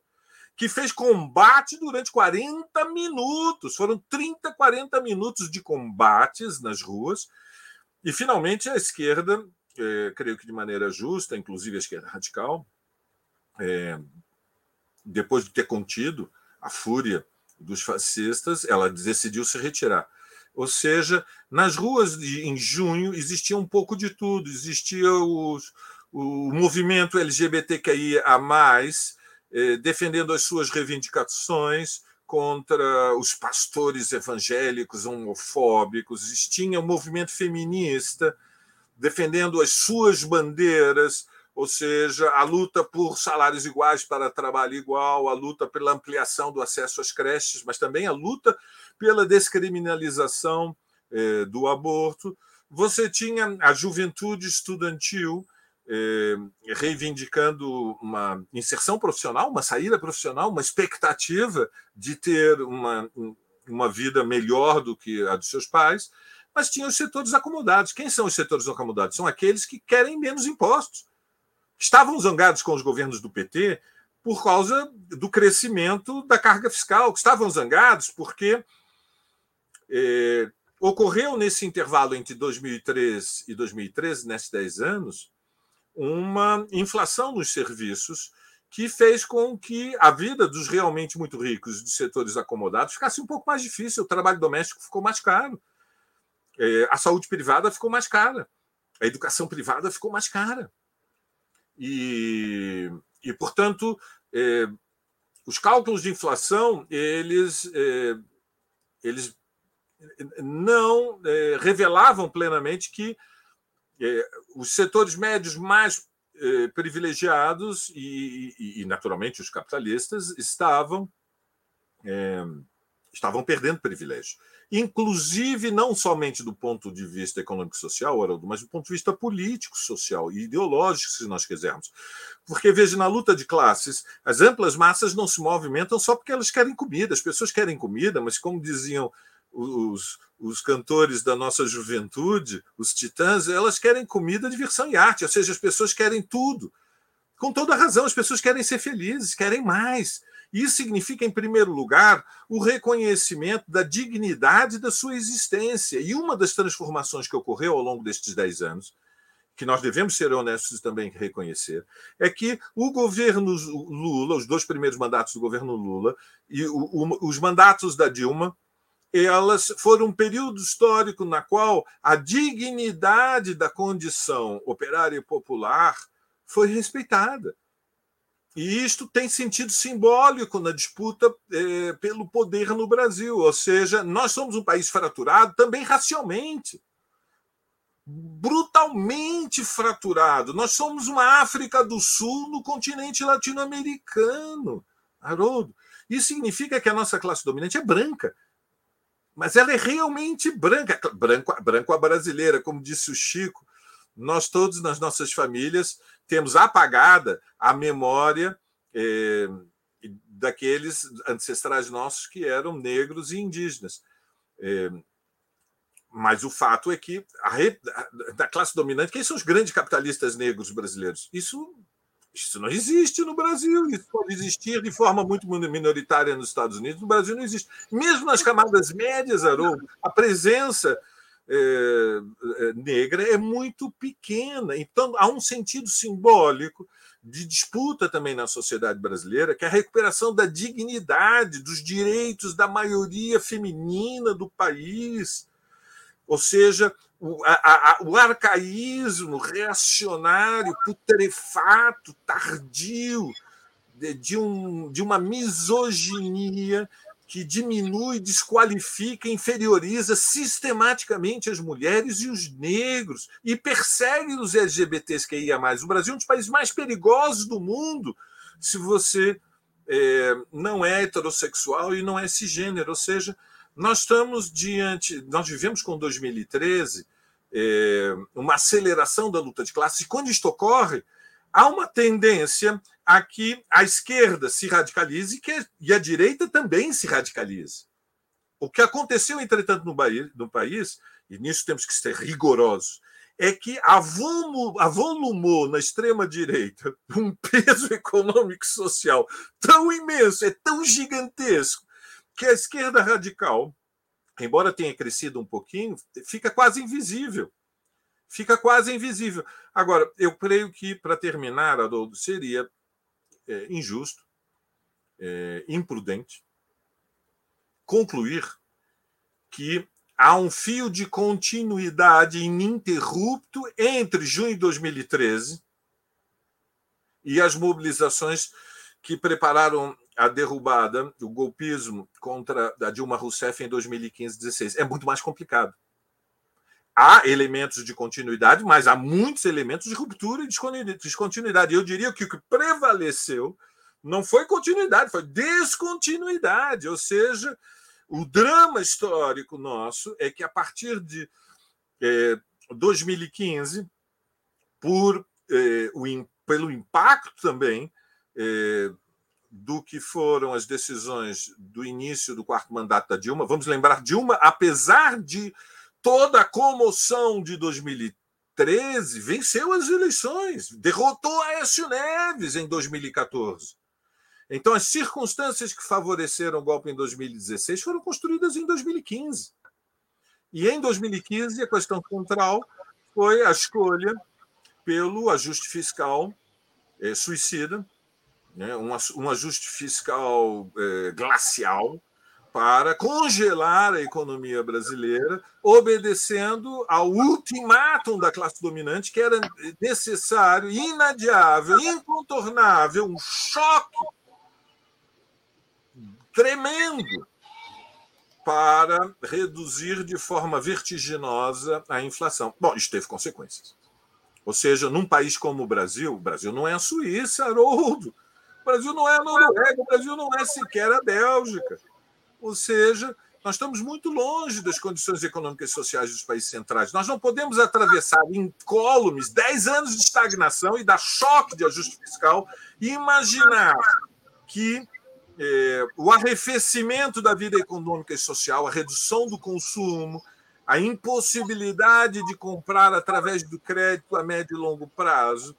que fez combate durante 40 minutos. Foram 30, 40 minutos de combates nas ruas. E, finalmente, a esquerda é, creio que de maneira justa, inclusive a esquerda radical, é, depois de ter contido a fúria dos fascistas, ela decidiu se retirar. Ou seja, nas ruas de, em junho existia um pouco de tudo. Existia os, o movimento LGBTQIA, eh, defendendo as suas reivindicações contra os pastores evangélicos homofóbicos. Existia o um movimento feminista defendendo as suas bandeiras, ou seja, a luta por salários iguais para trabalho igual, a luta pela ampliação do acesso às creches, mas também a luta pela descriminalização eh, do aborto. Você tinha a juventude estudantil eh, reivindicando uma inserção profissional, uma saída profissional, uma expectativa de ter uma, uma vida melhor do que a dos seus pais, mas tinha os setores acomodados. Quem são os setores acomodados? São aqueles que querem menos impostos. Estavam zangados com os governos do PT por causa do crescimento da carga fiscal, estavam zangados porque eh, ocorreu nesse intervalo entre 2003 e 2013, nesses 10 anos, uma inflação nos serviços que fez com que a vida dos realmente muito ricos, dos setores acomodados, ficasse um pouco mais difícil. O trabalho doméstico ficou mais caro, é, a saúde privada ficou mais cara, a educação privada ficou mais cara. E, e portanto, é, os cálculos de inflação eles, é, eles não revelavam plenamente que é, os setores médios mais é, privilegiados e, e, e, naturalmente, os capitalistas estavam é, estavam perdendo privilégio. Inclusive, não somente do ponto de vista econômico-social, mas do ponto de vista político-social e ideológico, se nós quisermos. Porque, veja, na luta de classes, as amplas massas não se movimentam só porque elas querem comida. As pessoas querem comida, mas, como diziam os, os cantores da nossa juventude, os titãs, elas querem comida, diversão e arte, ou seja, as pessoas querem tudo. Com toda razão, as pessoas querem ser felizes, querem mais. Isso significa, em primeiro lugar, o reconhecimento da dignidade da sua existência. E uma das transformações que ocorreu ao longo destes dez anos, que nós devemos ser honestos também reconhecer, é que o governo Lula, os dois primeiros mandatos do governo Lula e os mandatos da Dilma, elas foram um período histórico na qual a dignidade da condição operária e popular foi respeitada. E isto tem sentido simbólico na disputa eh, pelo poder no Brasil. Ou seja, nós somos um país fraturado também racialmente. Brutalmente fraturado. Nós somos uma África do Sul no continente latino-americano. Haroldo. Isso significa que a nossa classe dominante é branca mas ela é realmente branca, branco, branco a brasileira, como disse o Chico. Nós todos nas nossas famílias temos apagada a memória é, daqueles ancestrais nossos que eram negros e indígenas. É, mas o fato é que a, da classe dominante, quem são os grandes capitalistas negros brasileiros? Isso isso não existe no Brasil. Isso pode existir de forma muito minoritária nos Estados Unidos. No Brasil não existe. Mesmo nas camadas médias, Haroldo, a presença é, negra é muito pequena. Então, há um sentido simbólico de disputa também na sociedade brasileira, que é a recuperação da dignidade, dos direitos da maioria feminina do país. Ou seja, o, a, a, o arcaísmo reacionário, putrefato, tardio, de, de, um, de uma misoginia que diminui, desqualifica, inferioriza sistematicamente as mulheres e os negros e persegue os LGBTs que ia mais. O Brasil é um dos países mais perigosos do mundo se você é, não é heterossexual e não é cisgênero, ou seja, nós estamos diante, nós vivemos com 2013 é, uma aceleração da luta de classes, e quando isto ocorre, há uma tendência a que a esquerda se radicalize e a direita também se radicalize. O que aconteceu, entretanto, no, país, e nisso temos que ser rigorosos, é que avolumou na extrema-direita um peso econômico e social tão imenso, é tão gigantesco, que a esquerda radical, embora tenha crescido um pouquinho, fica quase invisível. Fica quase invisível. Agora, eu creio que, para terminar, Adolfo, seria é, injusto, é, imprudente, concluir que há um fio de continuidade ininterrupto entre junho de 2013 e as mobilizações que prepararam a derrubada, o golpismo contra a Dilma Rousseff em 2015-16. É muito mais complicado. Há elementos de continuidade, mas há muitos elementos de ruptura e descontinuidade. Eu diria que o que prevaleceu não foi continuidade, foi descontinuidade. Ou seja, o drama histórico nosso é que a partir de é, 2015, por eh, o, pelo impacto também eh, do que foram as decisões do início do quarto mandato da Dilma. Vamos lembrar, Dilma, apesar de toda a comoção de 2013, venceu as eleições, derrotou Aécio Neves em 2014. Então, as circunstâncias que favoreceram o golpe em 2016 foram construídas em 2015. E em 2015, a questão central foi a escolha pelo ajuste fiscal é, suicida, né, um, um ajuste fiscal é, glacial, para congelar a economia brasileira, obedecendo ao ultimátum da classe dominante, que era necessário, inadiável, incontornável, um choque tremendo para reduzir de forma vertiginosa a inflação. Bom, isso teve consequências. Ou seja, num país como o Brasil, o Brasil não é a Suíça, Haroldo. O Brasil não é a Noruega, o Brasil não é sequer a Bélgica. Ou seja, nós estamos muito longe das condições econômicas e sociais dos países centrais. Nós não podemos atravessar incólumes 10 anos de estagnação e dar choque de ajuste fiscal e imaginar que é, o arrefecimento da vida econômica e social, a redução do consumo, a impossibilidade de comprar através do crédito a médio e longo prazo,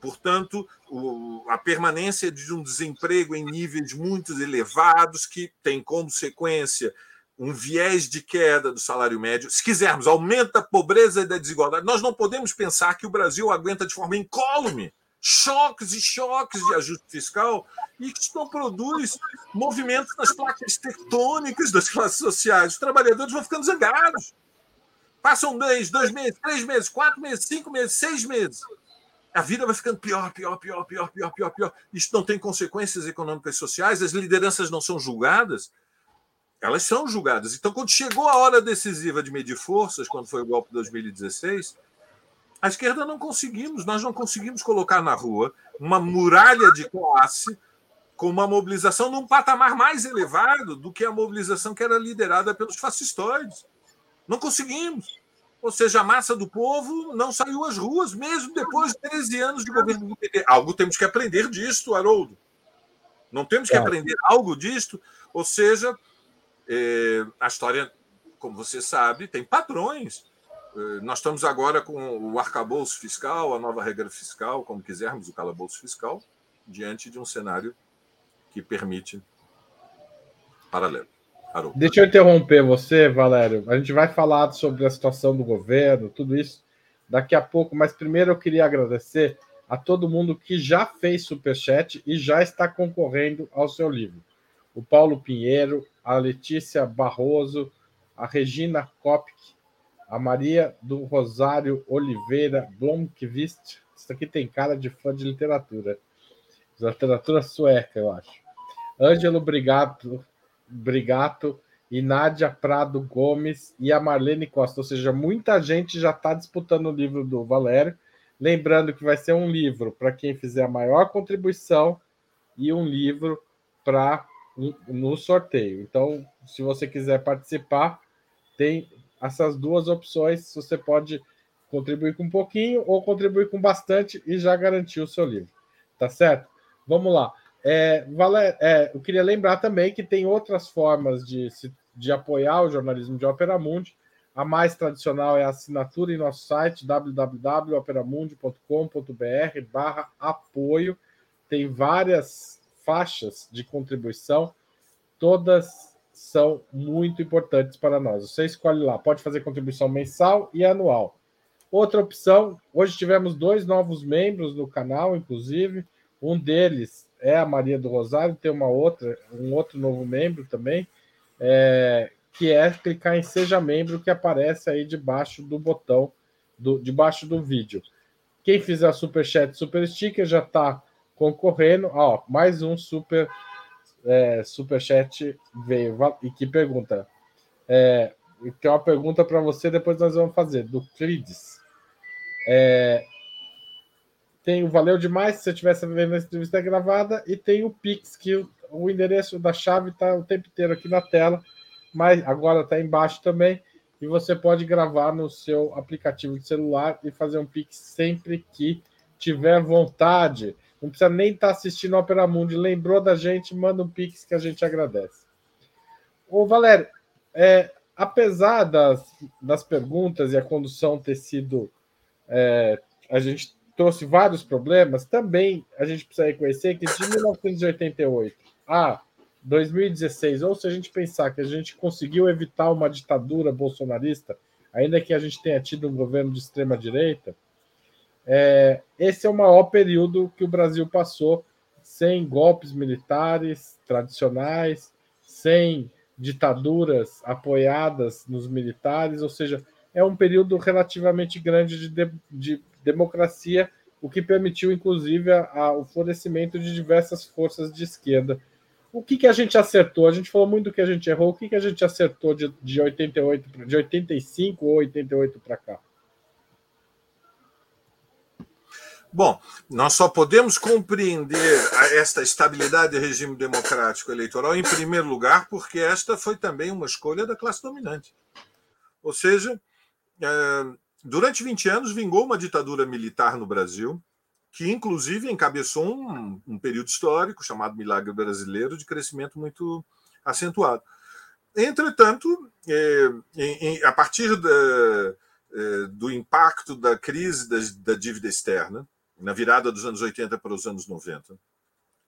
Portanto, o, a permanência de um desemprego em níveis muito elevados, que tem como sequência um viés de queda do salário médio. Se quisermos, aumenta a pobreza e da desigualdade. Nós não podemos pensar que o Brasil aguenta de forma incólume choques e choques de ajuste fiscal e que não produz movimentos nas placas tectônicas das classes sociais. Os trabalhadores vão ficando zangados. Passam um mês, dois meses, três meses, quatro meses, cinco meses, seis meses a vida vai ficando pior, pior, pior, pior, pior, pior, pior. Isso não tem consequências econômicas e sociais, as lideranças não são julgadas. Elas são julgadas. Então, quando chegou a hora decisiva de medir forças, quando foi o golpe de 2016, a esquerda não conseguimos, nós não conseguimos colocar na rua uma muralha de classe com uma mobilização num patamar mais elevado do que a mobilização que era liderada pelos fascistoides. Não conseguimos. Ou seja, a massa do povo não saiu às ruas, mesmo depois de 13 anos de governo do PT. Algo temos que aprender disto, Haroldo. Não temos que é. aprender algo disto. Ou seja, é, a história, como você sabe, tem padrões. É, nós estamos agora com o arcabouço fiscal, a nova regra fiscal, como quisermos, o calabouço fiscal, diante de um cenário que permite paralelo. Haroldo. Deixa eu interromper você, Valério. A gente vai falar sobre a situação do governo, tudo isso daqui a pouco, mas primeiro eu queria agradecer a todo mundo que já fez superchat e já está concorrendo ao seu livro. O Paulo Pinheiro, a Letícia Barroso, a Regina Kopk, a Maria do Rosário Oliveira Blomqvist. Isso aqui tem cara de fã de literatura. Literatura sueca, eu acho. Ângelo Brigato, Brigato e Prado Gomes e a Marlene Costa. Ou seja, muita gente já está disputando o livro do Valério. Lembrando que vai ser um livro para quem fizer a maior contribuição e um livro para no sorteio. Então, se você quiser participar, tem essas duas opções. Você pode contribuir com um pouquinho ou contribuir com bastante e já garantir o seu livro. Tá certo? Vamos lá. É, vale, é, eu queria lembrar também que tem outras formas de, de apoiar o jornalismo de Opera Mundi. A mais tradicional é a assinatura em nosso site www.operamundi.com.br barra apoio. Tem várias faixas de contribuição, todas são muito importantes para nós. Você escolhe lá, pode fazer contribuição mensal e anual. Outra opção, hoje tivemos dois novos membros no canal, inclusive. Um deles é a Maria do Rosário, tem uma outra, um outro novo membro também, é, que é clicar em Seja Membro, que aparece aí debaixo do botão, do, debaixo do vídeo. Quem fizer super chat, super sticker já está concorrendo. Ó, mais um super é, super chat veio e que pergunta. É, tem uma pergunta para você, depois nós vamos fazer do Clides. É, tem o Valeu Demais, se você estivesse vendo a entrevista gravada, e tem o Pix, que o, endereço da chave está o tempo inteiro aqui na tela, mas agora está embaixo também, e você pode gravar no seu aplicativo de celular e fazer um Pix sempre que tiver vontade, não precisa nem estar tá assistindo Opera Mundi, lembrou da gente, manda um pix que a gente agradece. Ô, Valério, é, apesar das, das perguntas e a condução ter sido. É, a gente trouxe vários problemas, também a gente precisa reconhecer que de 1988 a 2016, ou se a gente pensar que a gente conseguiu evitar uma ditadura bolsonarista, ainda que a gente tenha tido um governo de extrema direita, é, esse é o maior período que o Brasil passou sem golpes militares tradicionais, sem ditaduras apoiadas nos militares, ou seja, é um período relativamente grande de, de, de democracia, o que permitiu, inclusive, a, a, o florescimento de diversas forças de esquerda. O que, que a gente acertou? A gente falou muito do que a gente errou. O que, que a gente acertou de, de 88, de 85 ou 88 para cá? Bom, nós só podemos compreender esta estabilidade do regime democrático eleitoral, em primeiro lugar, porque esta foi também uma escolha da classe dominante. Ou seja, é, durante 20 anos vingou uma ditadura militar no Brasil, que inclusive encabeçou um, um período histórico chamado Milagre Brasileiro de crescimento muito acentuado. Entretanto, é, em, a partir da, é, do impacto da crise da, da dívida externa, na virada dos anos 80 para os anos 90,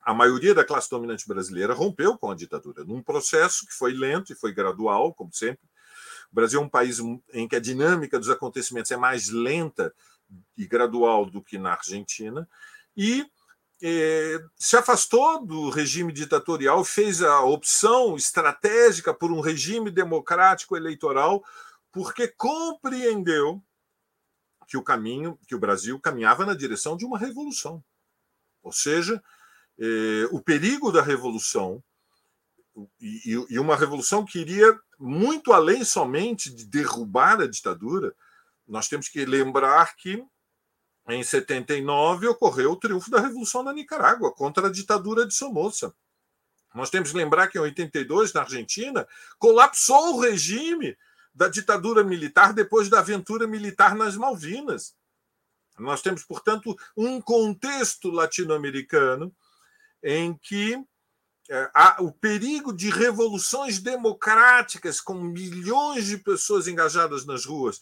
a maioria da classe dominante brasileira rompeu com a ditadura, num processo que foi lento e foi gradual, como sempre. O Brasil é um país em que a dinâmica dos acontecimentos é mais lenta e gradual do que na Argentina, e eh, se afastou do regime ditatorial, fez a opção estratégica por um regime democrático eleitoral, porque compreendeu que o caminho, que o Brasil caminhava na direção de uma revolução. Ou seja, eh, o perigo da revolução e, e, uma revolução que iria muito além somente de derrubar a ditadura. Nós temos que lembrar que em 79 ocorreu o triunfo da revolução na Nicarágua contra a ditadura de Somoza. Nós temos que lembrar que em 82 na Argentina colapsou o regime da ditadura militar depois da aventura militar nas Malvinas. Nós temos, portanto, um contexto latino-americano em que o perigo de revoluções democráticas com milhões de pessoas engajadas nas ruas,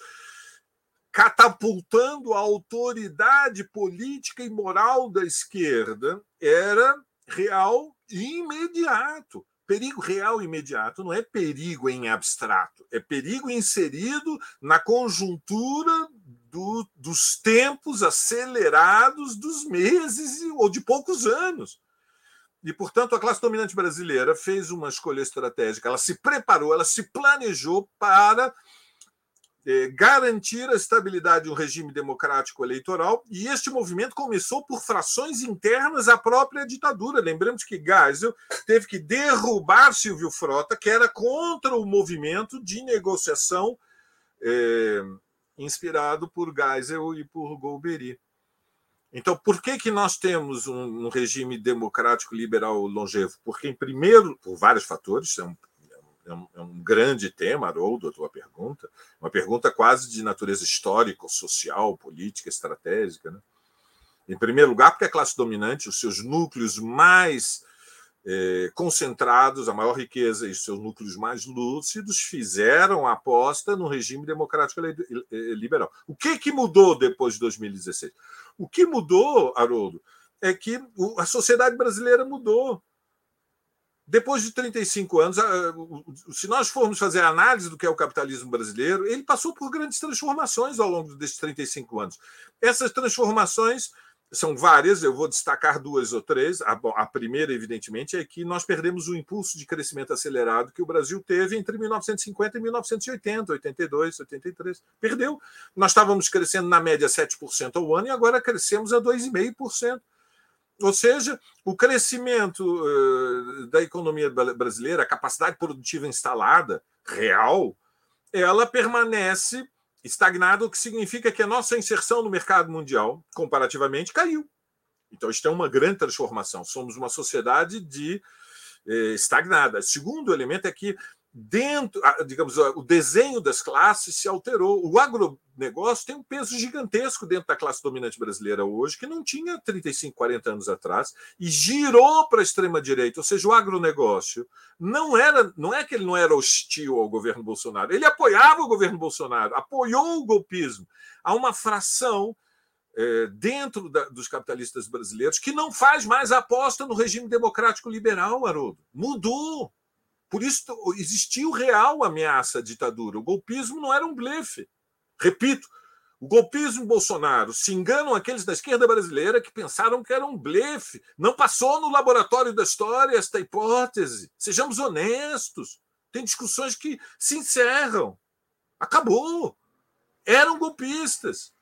catapultando a autoridade política e moral da esquerda, era real e imediato perigo real imediato não é perigo em abstrato, é perigo inserido na conjuntura do, dos tempos acelerados dos meses ou de poucos anos. E, portanto, a classe dominante brasileira fez uma escolha estratégica, ela se preparou, ela se planejou para é, garantir a estabilidade de um regime democrático eleitoral, e este movimento começou por frações internas à própria ditadura. Lembramos que Geisel teve que derrubar Silvio Frota, que era contra o movimento de negociação é, inspirado por Geisel e por Golbery. Então, por que, que nós temos um, um regime democrático liberal longevo? Porque, em primeiro, por vários fatores, é um é um, é um grande tema, Haroldo, a tua pergunta, uma pergunta quase de natureza histórica, social, política, estratégica. Né? Em primeiro lugar, porque a classe dominante, os seus núcleos mais eh, concentrados, a maior riqueza e seus núcleos mais lúcidos fizeram a aposta no regime democrático liberal. O que, que mudou depois de 2016? O que mudou, Haroldo, é que a sociedade brasileira mudou. Depois de 35 anos, se nós formos fazer a análise do que é o capitalismo brasileiro, ele passou por grandes transformações ao longo desses 35 anos. Essas transformações são várias, eu vou destacar duas ou três. A, primeira, evidentemente, é que nós perdemos o impulso de crescimento acelerado que o Brasil teve entre 1950 e 1980, 82, 83. Perdeu. Nós estávamos crescendo na média 7% ao ano e agora crescemos a 2,5%. Ou seja, o crescimento uh, da economia brasileira, a capacidade produtiva instalada, real, ela permanece estagnada, o que significa que a nossa inserção no mercado mundial, comparativamente, caiu. Então, isto é uma grande transformação. Somos uma sociedade de eh, estagnada. Segundo elemento é que dentro, digamos, o desenho das classes se alterou. O agronegócio tem um peso gigantesco dentro da classe dominante brasileira hoje, que não tinha 35, 40 anos atrás, e girou para a extrema-direita. Ou seja, o agronegócio não era, não é que ele não era hostil ao governo Bolsonaro, ele apoiava o governo Bolsonaro, apoiou o golpismo. Há uma fração é, dentro da, dos capitalistas brasileiros que não faz mais aposta no regime democrático liberal, Haroldo. Mudou. Por isso existiu real ameaça à ditadura. O golpismo não era um blefe. Repito, o golpismo Bolsonaro se enganam aqueles da esquerda brasileira que pensaram que era um blefe. Não passou no laboratório da história esta hipótese. Sejamos honestos. Tem discussões que se encerram. Acabou. Eram golpistas.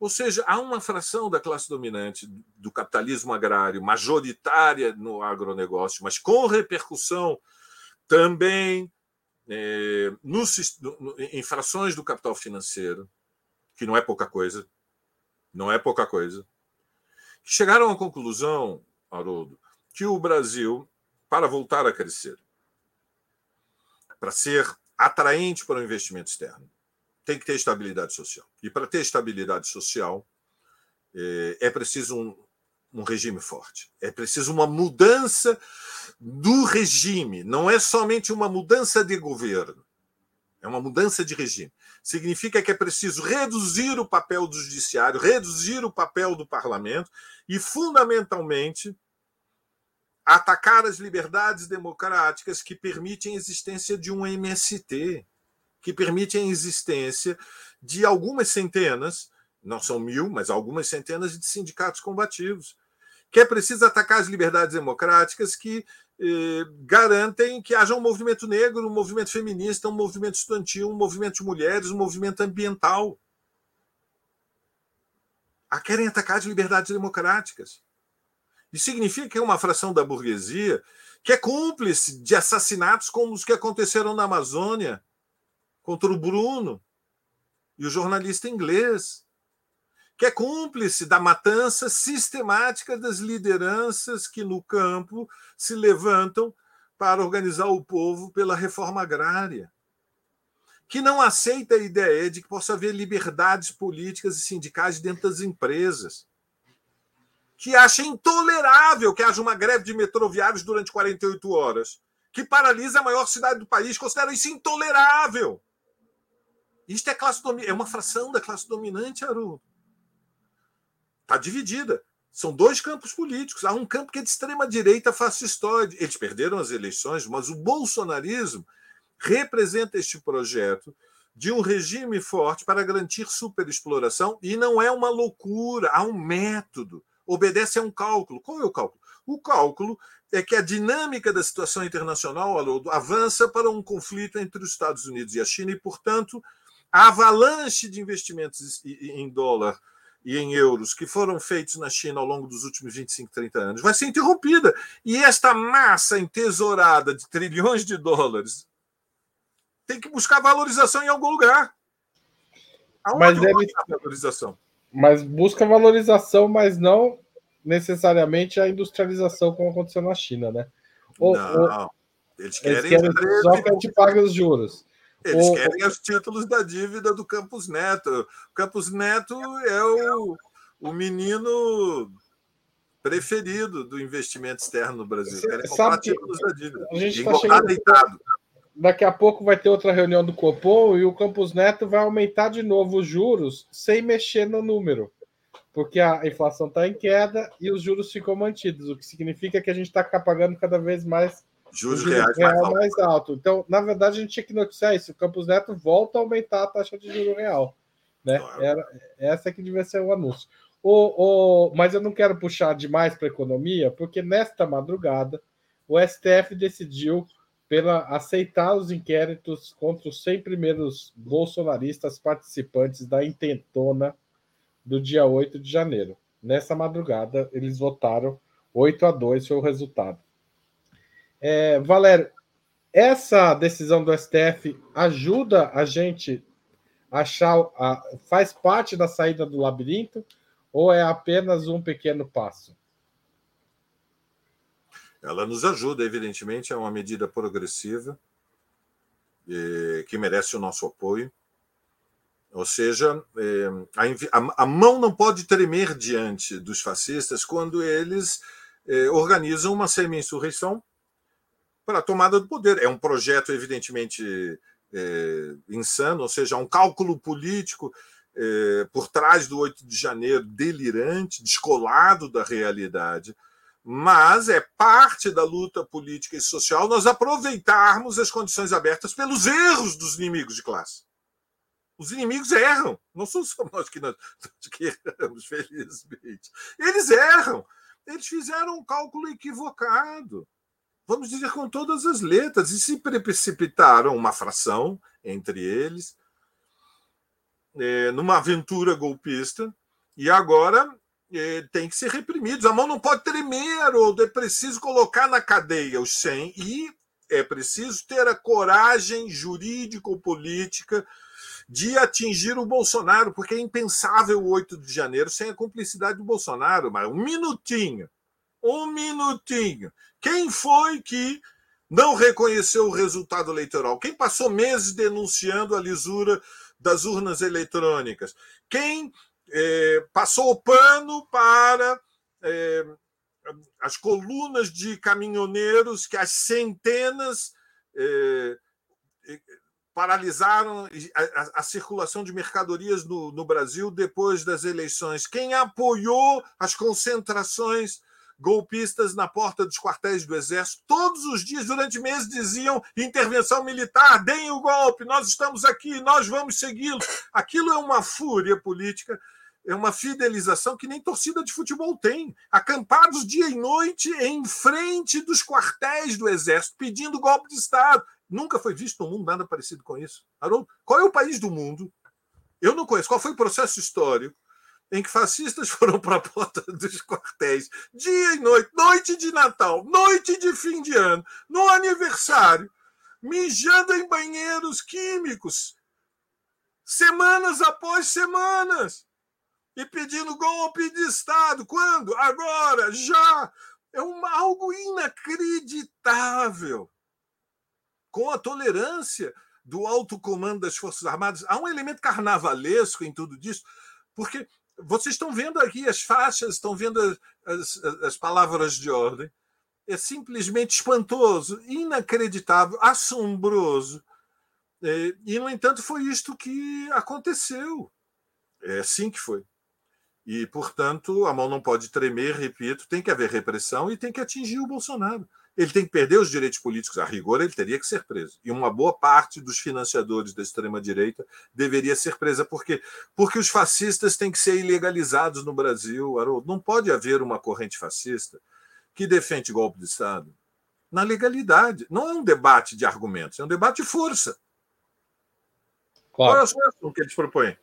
Ou seja, há uma fração da classe dominante do capitalismo agrário majoritária no agronegócio, mas com repercussão também é, no, em frações do capital financeiro, que não é pouca coisa, não é pouca coisa, chegaram à conclusão, Haroldo, que o Brasil, para voltar a crescer, para ser atraente para o investimento externo, tem que ter estabilidade social. E para ter estabilidade social, é, é preciso um, um regime forte. É preciso uma mudança do regime. Não é somente uma mudança de governo. É uma mudança de regime. Significa que é preciso reduzir o papel do judiciário, reduzir o papel do parlamento e, fundamentalmente, atacar as liberdades democráticas que permitem a existência de um MST, que permitem a existência de algumas centenas, não são mil, mas algumas centenas de sindicatos combativos, que é preciso atacar as liberdades democráticas que eh, garantem que haja um movimento negro, um movimento feminista, um movimento estudantil, um movimento de mulheres, um movimento ambiental. A querem atacar as liberdades democráticas. Isso significa que é uma fração da burguesia que é cúmplice de assassinatos como os que aconteceram na Amazônia contra o Bruno e o jornalista inglês que é cúmplice da matança sistemática das lideranças que no campo se levantam para organizar o povo pela reforma agrária, que não aceita a ideia de que possa haver liberdades políticas e sindicais dentro das empresas, que acha intolerável que haja uma greve de metroviários durante 48 horas, que paralisa a maior cidade do país, considera isso intolerável. Isto é classe é uma fração da classe dominante, Haroldo. Está dividida. São dois campos políticos. Há um campo que é de extrema direita fascistoide. Eles perderam as eleições, mas o bolsonarismo representa este projeto de um regime forte para garantir superexploração e não é uma loucura, há um método, obedece a um cálculo. Qual é o cálculo? O cálculo é que a dinâmica da situação internacional, avança para um conflito entre os Estados Unidos e a China e, portanto, a avalanche de investimentos em dólar e em euros que foram feitos na China ao longo dos últimos 25, 30 anos vai ser interrompida. E esta massa entesourada de trilhões de dólares tem que buscar valorização em algum lugar. Aonde mas deve... valorização? Mas busca valorização, mas não necessariamente a industrialização como aconteceu na China, né? Ou, não, ou... eles querem, eles querem só que a gente pague os juros. Eles o... querem os títulos da dívida do Campos Neto. O Campos Neto é o, o menino preferido do investimento externo no Brasil. Querem comprar títulos da dívida. A gente está chegando deitado. Daqui a pouco vai ter outra reunião do Copom e o Campos Neto vai aumentar de novo os juros sem mexer no número. Porque a inflação está em queda e os juros ficam mantidos, o que significa que a gente está pagando cada vez mais Juros reais real mais, alto. mais alto. Então, na verdade, a gente tinha que noticiar isso. O Campos Neto volta a aumentar a taxa de juro real. Né? Claro. Era, essa que devia ser o anúncio. O, o, mas eu não quero puxar demais para a economia, porque nesta madrugada o STF decidiu pela aceitar os inquéritos contra os 100 primeiros bolsonaristas participantes da intentona do dia 8 de janeiro. Nessa madrugada, eles votaram 8 a 2 foi o resultado. É, Valério, essa decisão do STF ajuda a gente a achar, a, faz parte da saída do labirinto ou é apenas um pequeno passo? Ela nos ajuda, evidentemente, é uma medida progressiva. que merece o nosso apoio. Ou seja, eh, a, a, mão não pode tremer diante dos fascistas quando eles eh, organizam uma semi-insurreição para a tomada do poder. É um projeto, evidentemente, é, insano, ou seja, um cálculo político é, por trás do 8 de janeiro delirante, descolado da realidade. Mas é parte da luta política e social nós aproveitarmos as condições abertas pelos erros dos inimigos de classe. Os inimigos erram, não somos só nós que, nós, que erramos, felizmente. Eles erram. Eles fizeram um cálculo equivocado vamos dizer com todas as letras, e se precipitaram uma fração entre eles, é, numa aventura golpista, e agora é, tem que ser reprimidos. A mão não pode tremer, ou é preciso colocar na cadeia os 100, e é preciso ter a coragem jurídico-política de atingir o Bolsonaro, porque é impensável o 8 de janeiro sem a cumplicidade do Bolsonaro. Mas um minutinho, um minutinho. Quem foi que não reconheceu o resultado eleitoral? Quem passou meses denunciando a lisura das urnas eletrônicas? Quem é, passou o pano para é, as colunas de caminhoneiros que as centenas é, paralisaram a, a, a, circulação de mercadorias no, no Brasil depois das eleições? Quem apoiou as concentrações golpistas na porta dos quartéis do Exército. Todos os dias, durante meses, diziam intervenção militar, deem o golpe, nós estamos aqui, nós vamos segui-lo. Aquilo é uma fúria política, é uma fidelização que nem torcida de futebol tem. Acampados dia e noite em frente dos quartéis do Exército, pedindo golpe de Estado. Nunca foi visto no mundo nada parecido com isso. Haroldo, qual é o país do mundo? Eu não conheço. Qual foi o processo histórico em que fascistas foram para a porta dos quartéis dia e noite, noite de Natal, noite de fim de ano, no aniversário, mijando em banheiros químicos, semanas após semanas, e pedindo golpe de Estado. Quando? Agora, já. É uma, algo inacreditável. Com a tolerância do alto comando das Forças Armadas, há um elemento carnavalesco em tudo isso, porque vocês estão vendo aqui as faixas, estão vendo as, as, as palavras de ordem. É simplesmente espantoso, inacreditável, assombroso. É, e, no entanto, foi isto que aconteceu. É assim que foi. E, portanto, a mão não pode tremer, repito, tem que haver repressão e tem que atingir o Bolsonaro ele tem que perder os direitos políticos. A rigor, ele teria que ser preso. E uma boa parte dos financiadores da extrema-direita deveria ser presa. Por quê? Porque os fascistas têm que ser ilegalizados no Brasil, Haroldo. Não pode haver uma corrente fascista que defende golpe de Estado na legalidade. Não é um debate de argumentos, é um debate de força. Claro. Qual é solução que eles propõem?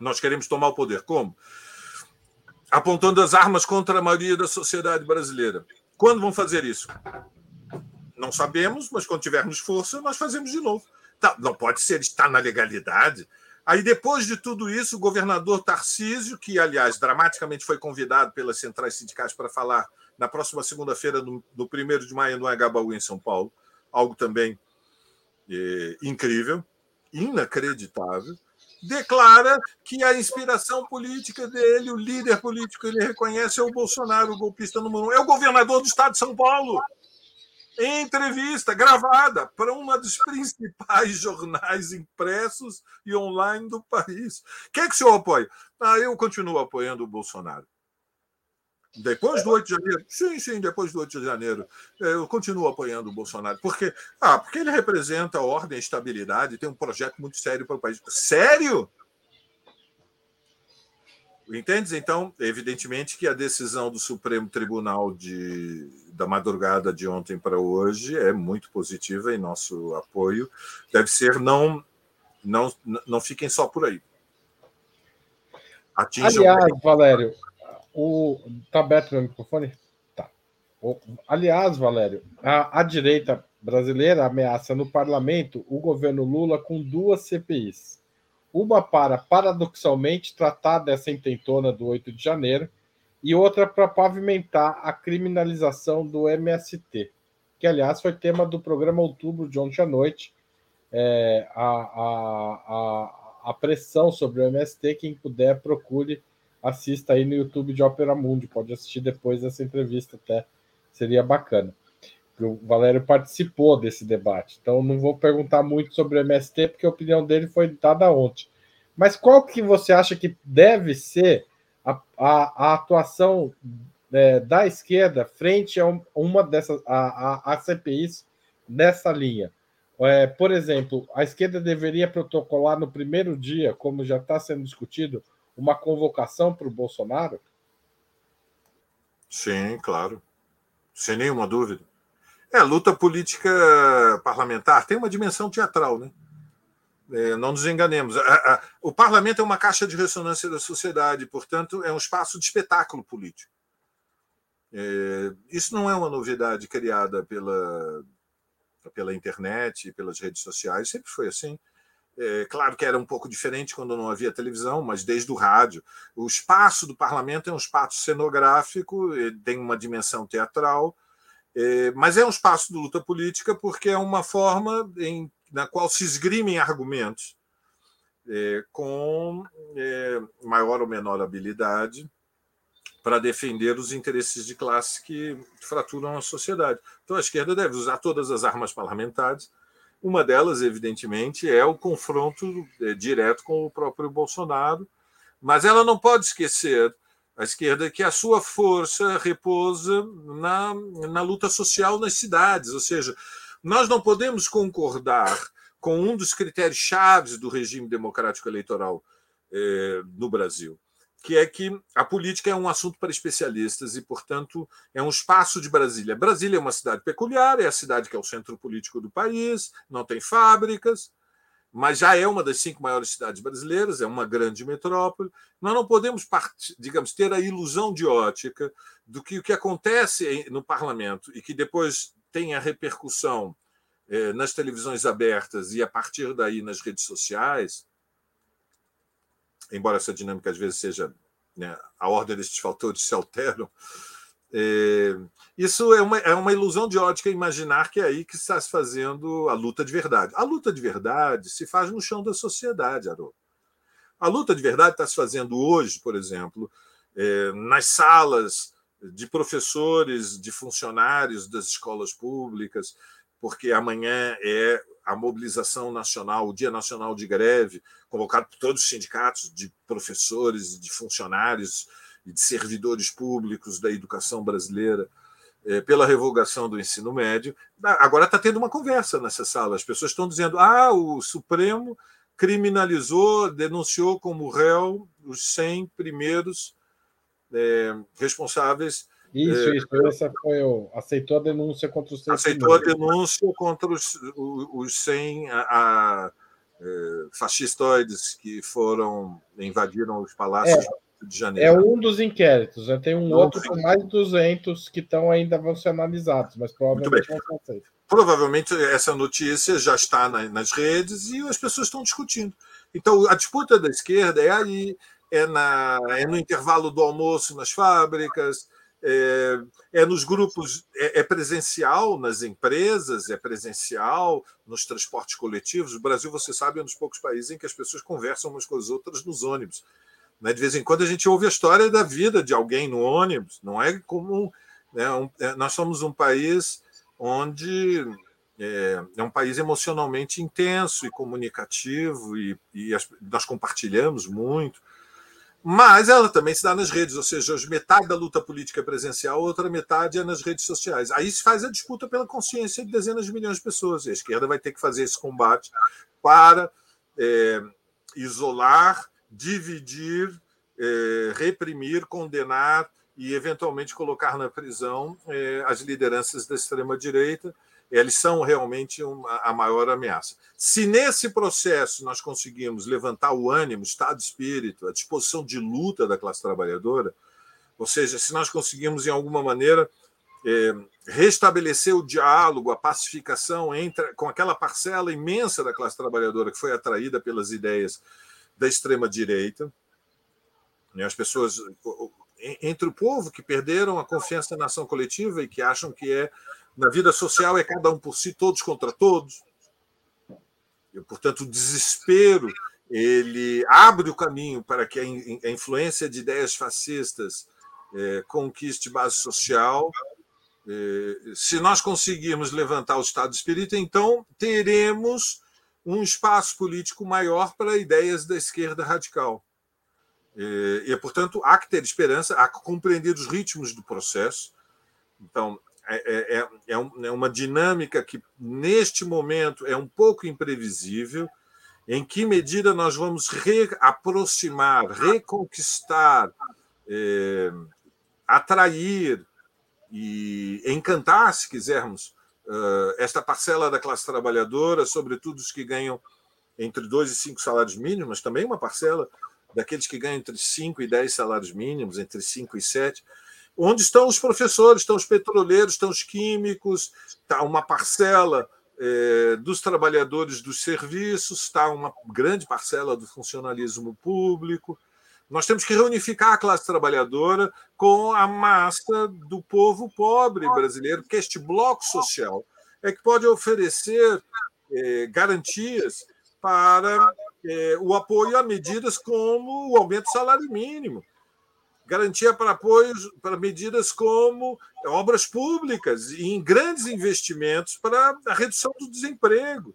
Nós queremos tomar o poder. Como? Apontando as armas contra a maioria da sociedade brasileira. Quando vão fazer isso? Não sabemos, mas quando tivermos força, nós fazemos de novo. Tá, não pode ser, está na legalidade. Aí, depois de tudo isso, o governador Tarcísio, que, aliás, dramaticamente foi convidado pelas centrais sindicais para falar na próxima segunda-feira, no, no 1 de maio, no Agabaú, em São Paulo, algo também é, incrível, inacreditável declara que a inspiração política dele, o líder político que ele reconhece é o Bolsonaro, o golpista número um. É o governador do estado de São Paulo. Em entrevista gravada para uma dos principais jornais impressos e online do país. Quem é que o senhor apoia? Ah, eu continuo apoiando o Bolsonaro. Depois do 8 de janeiro? Sim, sim, depois do 8 de janeiro. Eu continuo apoiando o Bolsonaro. Por quê? Ah, porque ele representa ordem e estabilidade, tem um projeto muito sério para o país. Sério? Entendes? Então, evidentemente que a decisão do Supremo Tribunal de, da madrugada de ontem para hoje é muito positiva e nosso apoio deve ser não não não fiquem só por aí. Atinjam Aliás, Valério, o... Tá aberto meu microfone? Tá. O... Aliás, Valério, a, a direita brasileira ameaça no parlamento o governo Lula com duas CPIs. Uma para, paradoxalmente, tratar dessa intentona do 8 de janeiro e outra para pavimentar a criminalização do MST, que, aliás, foi tema do programa Outubro de ontem à noite, é, a, a, a, a, pressão sobre o MST. Quem puder, procure, assista aí no YouTube de Ópera Mundi. Pode assistir depois dessa entrevista, até seria bacana. O Valério participou desse debate, então não vou perguntar muito sobre o MST, porque a opinião dele foi dada ontem. Mas qual que você acha que deve ser a, a, a atuação é, da esquerda frente a uma dessas a, a, a CPIs nessa linha? É, por exemplo, a esquerda deveria protocolar no primeiro dia, como já está sendo discutido, uma convocação para o Bolsonaro? Sim, claro. Sem nenhuma dúvida. É, luta política parlamentar tem uma dimensão teatral, né? É, não nos enganemos. O parlamento é uma caixa de ressonância da sociedade, portanto, é um espaço de espetáculo político. É, isso não é uma novidade criada pela, pela internet pelas redes sociais, sempre foi assim. É, claro que era um pouco diferente quando não havia televisão, mas desde o rádio. O espaço do parlamento é um espaço cenográfico, tem uma dimensão teatral, é, mas é um espaço de luta política porque é uma forma em na qual se esgrimem argumentos é, com é, maior ou menor habilidade para defender os interesses de classe que fraturam a sociedade. Então, a esquerda deve usar todas as armas parlamentares. Uma delas, evidentemente, é o confronto é, direto com o próprio Bolsonaro, mas ela não pode esquecer a esquerda que a sua força repousa na, na luta social nas cidades, ou seja, nós não podemos concordar com um dos critérios chaves do regime democrático eleitoral eh, no Brasil, que é que a política é um assunto para especialistas e, portanto, é um espaço de Brasília. Brasília é uma cidade peculiar, é a cidade que é o centro político do país, não tem fábricas, mas já é uma das cinco maiores cidades brasileiras, é uma grande metrópole. Nós não podemos, digamos, ter a ilusão de ótica do que o que acontece no parlamento e que depois tem a repercussão é, nas televisões abertas e a partir daí nas redes sociais, embora essa dinâmica às vezes seja né, a ordem desses fatores se alteram, é, isso é uma, é uma ilusão de ótica imaginar que é aí que está se fazendo a luta de verdade. A luta de verdade se faz no chão da sociedade, Haroldo. A luta de verdade está se fazendo hoje, por exemplo, é, nas salas de professores, de funcionários das escolas públicas, porque amanhã é a mobilização nacional, o Dia Nacional de Greve, convocado por todos os sindicatos de professores, de funcionários e de servidores públicos da educação brasileira, é, pela revogação do ensino médio. Agora está tendo uma conversa nessa sala. As pessoas estão dizendo: ah, o Supremo criminalizou, denunciou como réu os 100 primeiros é, responsáveis. Isso, é, isso. Essa foi o, aceitou a denúncia contra os 100 Aceitou a denúncia contra os, os 100 a, a, é, fascistoides que foram invadiram os palácios é, de Janeiro. É um dos inquéritos. Já tem um Não, outro com mais de 200 que estão ainda vão ser analisados, mas provavelmente vão ser aceitos. Provavelmente essa notícia já está nas redes e as pessoas estão discutindo. Então, a disputa da esquerda é aí, é, na, é no intervalo do almoço nas fábricas, é, é nos grupos, é, é, presencial nas empresas, é presencial nos transportes coletivos. O Brasil, você sabe, é um dos poucos países em que as pessoas conversam umas com as outras nos ônibus. Né? De vez em quando a gente ouve a história da vida de alguém no ônibus, não é comum. Né? Um, é, nós somos um país onde é, é, um país emocionalmente intenso e comunicativo, e, e as, nós compartilhamos muito mas ela também se dá nas redes, ou seja, metade da luta política é presencial, outra metade é nas redes sociais. Aí se faz a disputa pela consciência de dezenas de milhões de pessoas. E a esquerda vai ter que fazer esse combate para é, isolar, dividir, é, reprimir, condenar e, eventualmente, colocar na prisão é, as lideranças da extrema-direita eles são realmente uma, a maior ameaça. Se nesse processo nós conseguimos levantar o ânimo, o estado de espírito, a disposição de luta da classe trabalhadora, ou seja, se nós conseguimos, em alguma maneira, é, restabelecer o diálogo, a pacificação entre, com aquela parcela imensa da classe trabalhadora que foi atraída pelas ideias da extrema-direita, né, as pessoas entre o povo que perderam a confiança na ação coletiva e que acham que é na vida social é cada um por si, todos contra todos. E, portanto, o desespero ele abre o caminho para que a influência de ideias fascistas é, conquiste base social. É, se nós conseguirmos levantar o Estado de Espírito, então teremos um espaço político maior para ideias da esquerda radical. É, e, portanto, há que ter esperança, há que compreender os ritmos do processo. Então, é, é, é, é uma dinâmica que, neste momento, é um pouco imprevisível em que medida nós vamos reaproximar, reconquistar, é, atrair e encantar, se quisermos, uh, esta parcela da classe trabalhadora, sobretudo os que ganham entre dois e cinco salários mínimos, mas também uma parcela daqueles que ganham entre cinco e dez salários mínimos, entre cinco e sete. Onde estão os professores, estão os petroleiros, estão os químicos, está uma parcela é, dos trabalhadores dos serviços, está uma grande parcela do funcionalismo público. Nós temos que reunificar a classe trabalhadora com a massa do povo pobre brasileiro, porque este bloco social é que pode oferecer é, garantias para é, o apoio a medidas como o aumento do salário mínimo, garantia para apoios para medidas como obras públicas e em grandes investimentos para a redução do desemprego.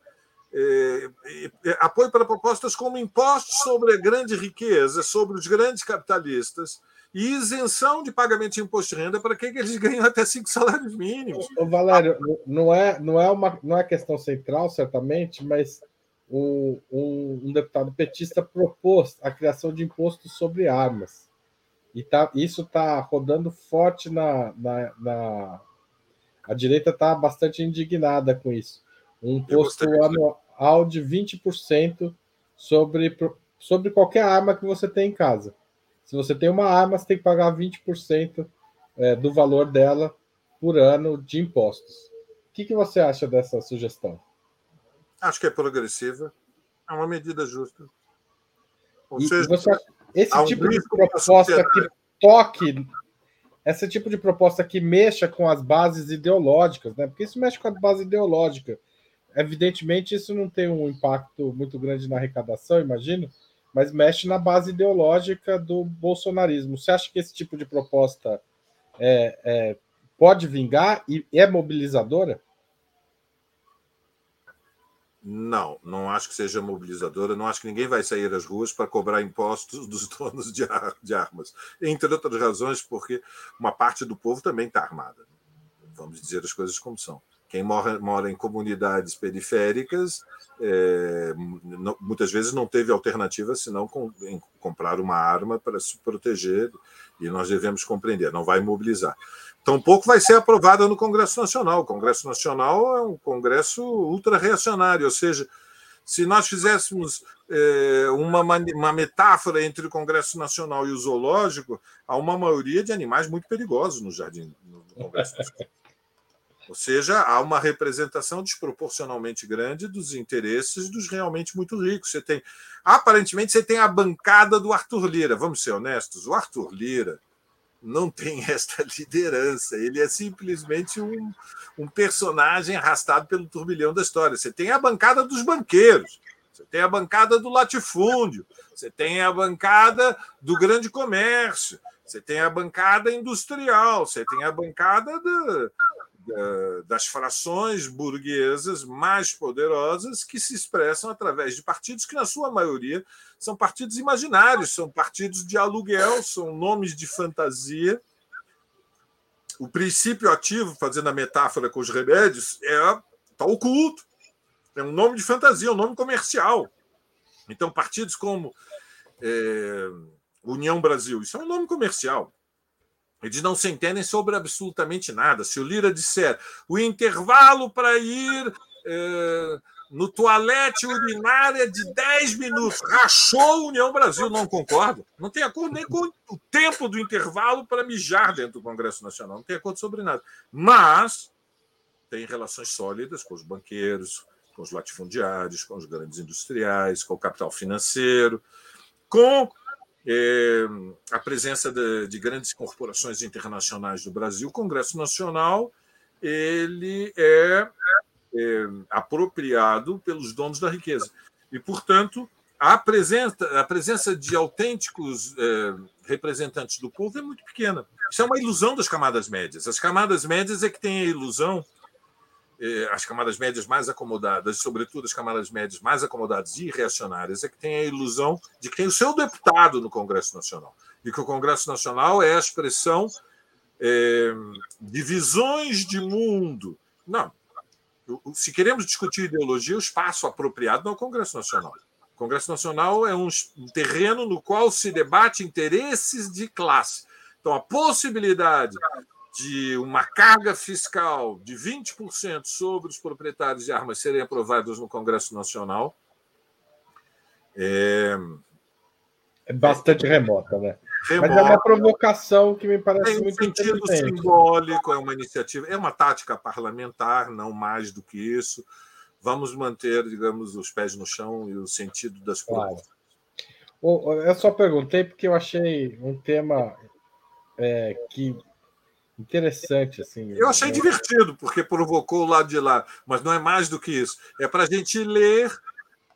É, é, apoio para propostas como impostos sobre a grande riqueza, sobre os grandes capitalistas, e isenção de pagamento de imposto de renda para quem eles ganham até cinco salários mínimos. Ô, Valério, não é, não, é uma, não é questão central, certamente, mas o, um, um deputado petista propôs a criação de impostos sobre armas. E tá, isso está rodando forte na, na, na, A direita está bastante indignada com isso. Um imposto anual de 20% sobre, sobre qualquer arma que você tem em casa. Se você tem uma arma, você tem que pagar 20% é, do valor dela por ano de impostos. O que, que você acha dessa sugestão? Acho que é progressiva. É uma medida justa. Ou e, seja, você, esse tipo de proposta que toque, esse tipo de proposta que mexa com as bases ideológicas, né? Porque isso mexe com a base ideológica. Evidentemente, isso não tem um impacto muito grande na arrecadação, imagino, mas mexe na base ideológica do bolsonarismo. Você acha que esse tipo de proposta é, é, pode vingar e é mobilizadora? Não, não acho que seja mobilizadora. Não acho que ninguém vai sair às ruas para cobrar impostos dos donos de, ar, de armas. Entre outras razões, porque uma parte do povo também está armada. Vamos dizer as coisas como são. Quem mora, mora em comunidades periféricas é, não, muitas vezes não teve alternativa senão com, em comprar uma arma para se proteger, e nós devemos compreender, não vai mobilizar. Tampouco vai ser aprovada no Congresso Nacional. O Congresso Nacional é um Congresso ultra-reacionário, ou seja, se nós fizéssemos é, uma, uma metáfora entre o Congresso Nacional e o zoológico, há uma maioria de animais muito perigosos no jardim no Congresso Nacional. Ou seja, há uma representação desproporcionalmente grande dos interesses dos realmente muito ricos. Você tem, aparentemente, você tem a bancada do Arthur Lira. Vamos ser honestos, o Arthur Lira não tem esta liderança. Ele é simplesmente um, um personagem arrastado pelo turbilhão da história. Você tem a bancada dos banqueiros, você tem a bancada do latifúndio, você tem a bancada do grande comércio, você tem a bancada industrial, você tem a bancada da, das frações burguesas mais poderosas que se expressam através de partidos que, na sua maioria, são partidos imaginários, são partidos de aluguel, são nomes de fantasia. O princípio ativo, fazendo a metáfora com os remédios, é está oculto. É um nome de fantasia, um nome comercial. Então, partidos como é, União Brasil, isso é um nome comercial. Eles não se entendem sobre absolutamente nada. Se o Lira disser o intervalo para ir é, no toalete urinária de 10 minutos, rachou a União Brasil, não concordo. Não tem acordo nem com o tempo do intervalo para mijar dentro do Congresso Nacional. Não tem acordo sobre nada. Mas tem relações sólidas com os banqueiros, com os latifundiários, com os grandes industriais, com o capital financeiro, com é, a presença de, de, grandes corporações internacionais do Brasil, o Congresso Nacional ele é, é, apropriado pelos donos da riqueza. E, portanto, a presença, a presença de autênticos é, representantes do povo é muito pequena. Isso é uma ilusão das camadas médias. As camadas médias é que têm a ilusão, as camadas médias mais acomodadas, sobretudo as camadas médias mais acomodadas e reacionárias, é que têm a ilusão de que tem o seu deputado no Congresso Nacional. E que o Congresso Nacional é a expressão é, de visões de mundo. Não. Se queremos discutir ideologia, o espaço apropriado não é o Congresso Nacional. O Congresso Nacional é um terreno no qual se debate interesses de classe. Então, a possibilidade de uma carga fiscal de 20% sobre os proprietários de armas serem aprovadas no Congresso Nacional é, é bastante remota, né? Remota. Mas é uma provocação que me parece Tem um muito sentido simbólico, é uma iniciativa, é uma tática parlamentar, não mais do que isso vamos manter, digamos, os pés no chão e o sentido das claro. Eu só perguntei porque eu achei um tema é, que interessante assim. Eu achei né? divertido porque provocou o lado de lá, mas não é mais do que isso. É para a gente ler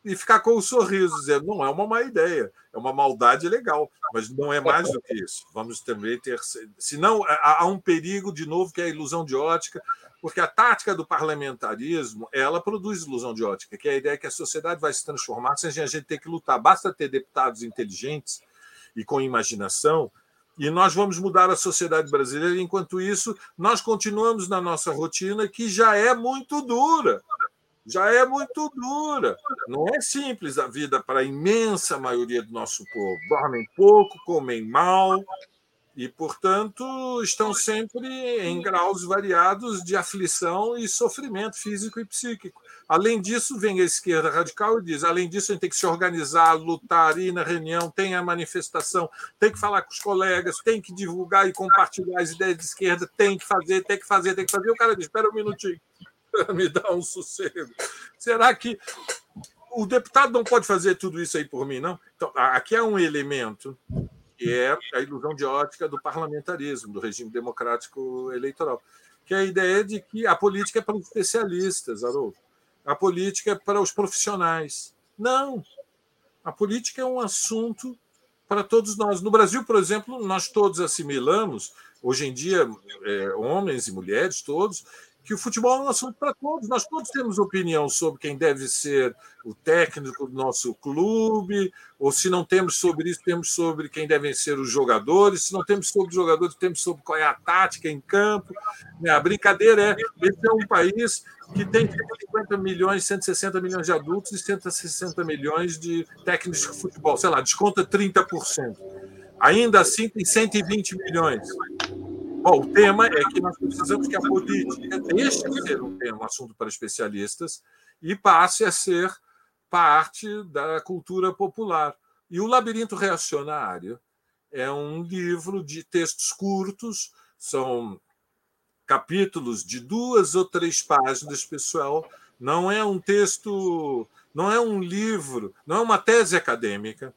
e ficar com o sorriso, dizendo não é uma má ideia, é uma maldade legal, mas não é mais do que isso. Vamos também ter, senão há um perigo de novo que é a ilusão de ótica porque a tática do parlamentarismo ela produz ilusão de ótica, que é a ideia que a sociedade vai se transformar sem a gente ter que lutar. Basta ter deputados inteligentes e com imaginação, e nós vamos mudar a sociedade brasileira. Enquanto isso, nós continuamos na nossa rotina, que já é muito dura. Já é muito dura. Não é simples a vida para a imensa maioria do nosso povo. Dormem pouco, comem mal, e, portanto, estão sempre em graus variados de aflição e sofrimento físico e psíquico. Além disso, vem a esquerda radical e diz: além disso, a gente tem que se organizar, lutar, ir na reunião, tem a manifestação, tem que falar com os colegas, tem que divulgar e compartilhar as ideias de esquerda, tem que fazer, tem que fazer, tem que fazer. E o cara diz: espera um minutinho, me dá um sossego. Será que o deputado não pode fazer tudo isso aí por mim, não? Então, aqui é um elemento que é a ilusão de ótica do parlamentarismo, do regime democrático eleitoral, que é a ideia de que a política é para os especialistas, Haroldo. A política é para os profissionais. Não. A política é um assunto para todos nós. No Brasil, por exemplo, nós todos assimilamos, hoje em dia, é, homens e mulheres, todos, que o futebol é um assunto para todos. Nós todos temos opinião sobre quem deve ser o técnico do nosso clube, ou se não temos sobre isso, temos sobre quem devem ser os jogadores. Se não temos sobre os jogadores, temos sobre qual é a tática em campo. A brincadeira é: esse é um país que tem 150 milhões, 160 milhões de adultos e 160 milhões de técnicos de futebol. Sei lá, desconta 30%. Ainda assim, tem 120 milhões. Bom, o tema é que nós precisamos que a política deixe de ser um tema, um assunto para especialistas e passe a ser parte da cultura popular. E o Labirinto Reacionário é um livro de textos curtos, são capítulos de duas ou três páginas, pessoal. Não é um texto, não é um livro, não é uma tese acadêmica,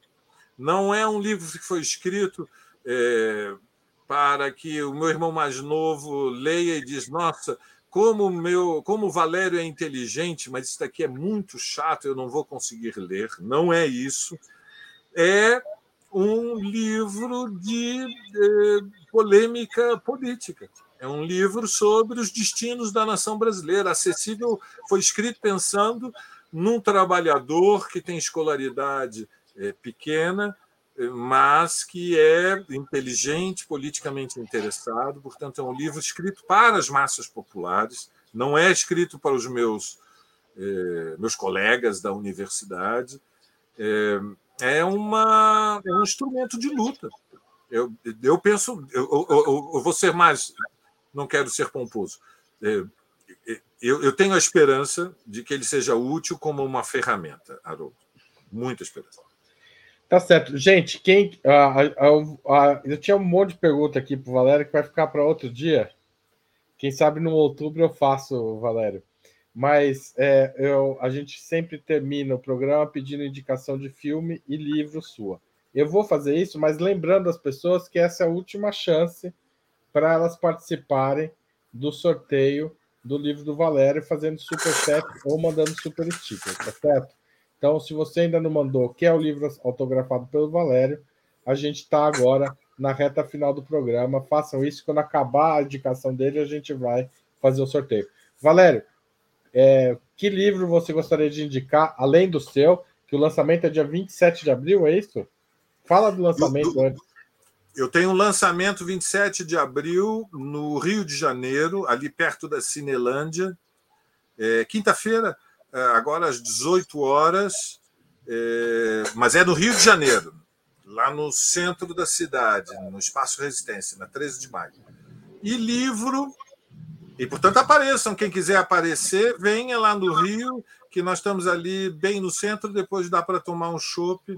não é um livro que foi escrito é, para que o meu irmão mais novo leia e diz: Nossa, como meu, como o Valério é inteligente, mas isso daqui é muito chato, eu não vou conseguir ler. Não é isso. É um livro de eh, polêmica política. É um livro sobre os destinos da nação brasileira. Acessível, foi escrito pensando num trabalhador que tem escolaridade eh, pequena, mas que é inteligente, politicamente interessado. Portanto, é um livro escrito para as massas populares, não é escrito para os meus, eh, meus colegas da universidade. É, é, uma, é um instrumento de luta. Eu, eu penso, eu, eu, eu vou ser mais, não quero ser pomposo. É, eu, eu tenho a esperança de que ele seja útil como uma ferramenta, Haroldo. Muita esperança. Tá certo. Gente, quem. eu tinha um monte de pergunta aqui para o Valério que vai ficar para outro dia. Quem sabe no outubro eu faço, Valério. Mas é, eu, a gente sempre termina o programa pedindo indicação de filme e livro sua. Eu vou fazer isso, mas lembrando as pessoas que essa é a última chance para elas participarem do sorteio do livro do Valério fazendo super chat ou mandando super sticker, tá certo? Então, se você ainda não mandou, que é o livro autografado pelo Valério, a gente está agora na reta final do programa. Façam isso. Quando acabar a indicação dele, a gente vai fazer o sorteio. Valério, é, que livro você gostaria de indicar, além do seu, que o lançamento é dia 27 de abril, é isso? Fala do lançamento antes. Eu tenho um lançamento 27 de abril no Rio de Janeiro, ali perto da Cinelândia. É, Quinta-feira, agora às 18 horas, é, mas é no Rio de Janeiro, lá no centro da cidade, no Espaço Resistência, na 13 de maio. E livro, e portanto apareçam, quem quiser aparecer, venha lá no Rio, que nós estamos ali bem no centro, depois dá para tomar um chopp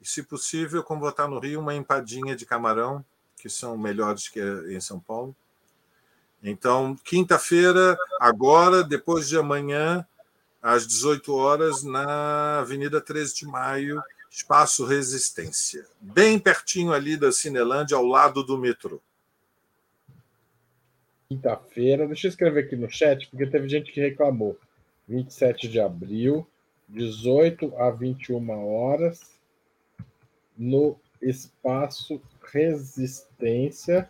e, se possível, como vou no Rio, uma empadinha de camarão, que são melhores que em São Paulo. Então, quinta-feira, agora, depois de amanhã, às 18 horas, na Avenida 13 de Maio, Espaço Resistência. Bem pertinho ali da Cinelândia, ao lado do metrô. Quinta-feira, deixa eu escrever aqui no chat, porque teve gente que reclamou. 27 de abril, 18 a 21 horas no espaço Resistência,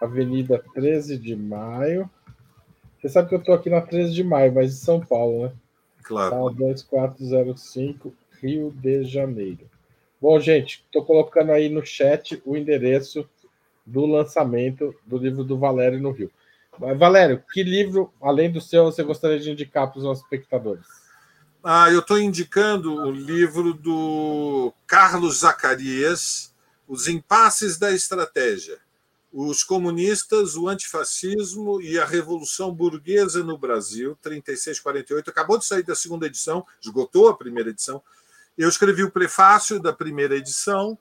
Avenida 13 de Maio. Você sabe que eu estou aqui na 13 de Maio, mas em São Paulo, né? Claro. Tá 2405, Rio de Janeiro. Bom, gente, estou colocando aí no chat o endereço do lançamento do livro do Valério no Rio. Valério, que livro, além do seu, você gostaria de indicar para os nossos espectadores? Ah, eu estou indicando o livro do Carlos Zacarias, Os Impasses da Estratégia. Os comunistas, o antifascismo e a revolução burguesa no Brasil, 36-48. Acabou de sair da segunda edição, esgotou a primeira edição. Eu escrevi o prefácio da primeira edição.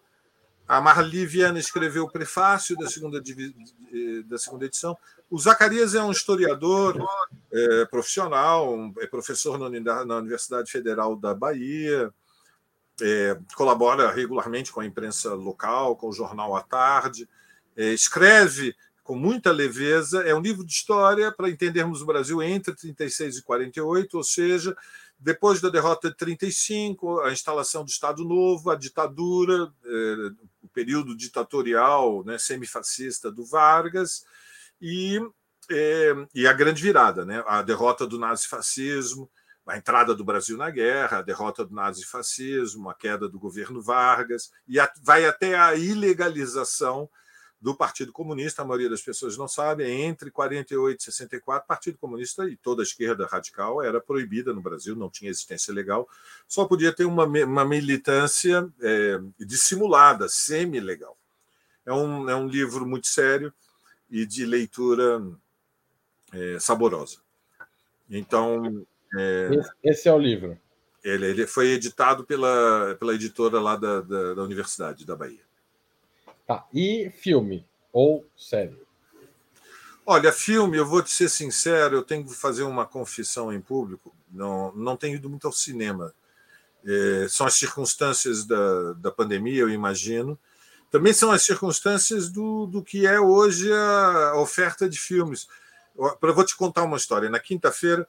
A Marli Viana escreveu o prefácio da segunda, da segunda edição. O Zacarias é um historiador é, profissional, é professor na Universidade Federal da Bahia, é, colabora regularmente com a imprensa local, com o jornal à tarde, escreve com muita leveza. É um livro de história para entendermos o Brasil entre 36 e 48, ou seja, depois da derrota de 35, a instalação do Estado Novo, a ditadura, é, o período ditatorial, né, semifascista do Vargas e, é, e a grande virada, né? a derrota do nazifascismo, a entrada do Brasil na guerra, a derrota do nazifascismo, a queda do governo Vargas, e vai até a ilegalização do Partido Comunista, a maioria das pessoas não sabe, entre 48 e 64, o Partido Comunista e toda a esquerda radical era proibida no Brasil, não tinha existência legal, só podia ter uma, uma militância é, dissimulada, semi-legal. É um, é um livro muito sério, e de leitura é, saborosa. Então. É, esse é o livro. Ele, ele foi editado pela, pela editora lá da, da, da Universidade da Bahia. Tá. E filme ou série? Olha, filme, eu vou te ser sincero, eu tenho que fazer uma confissão em público. Não, não tenho ido muito ao cinema. É, são as circunstâncias da, da pandemia, eu imagino. Também são as circunstâncias do, do que é hoje a oferta de filmes. Eu vou te contar uma história. Na quinta-feira,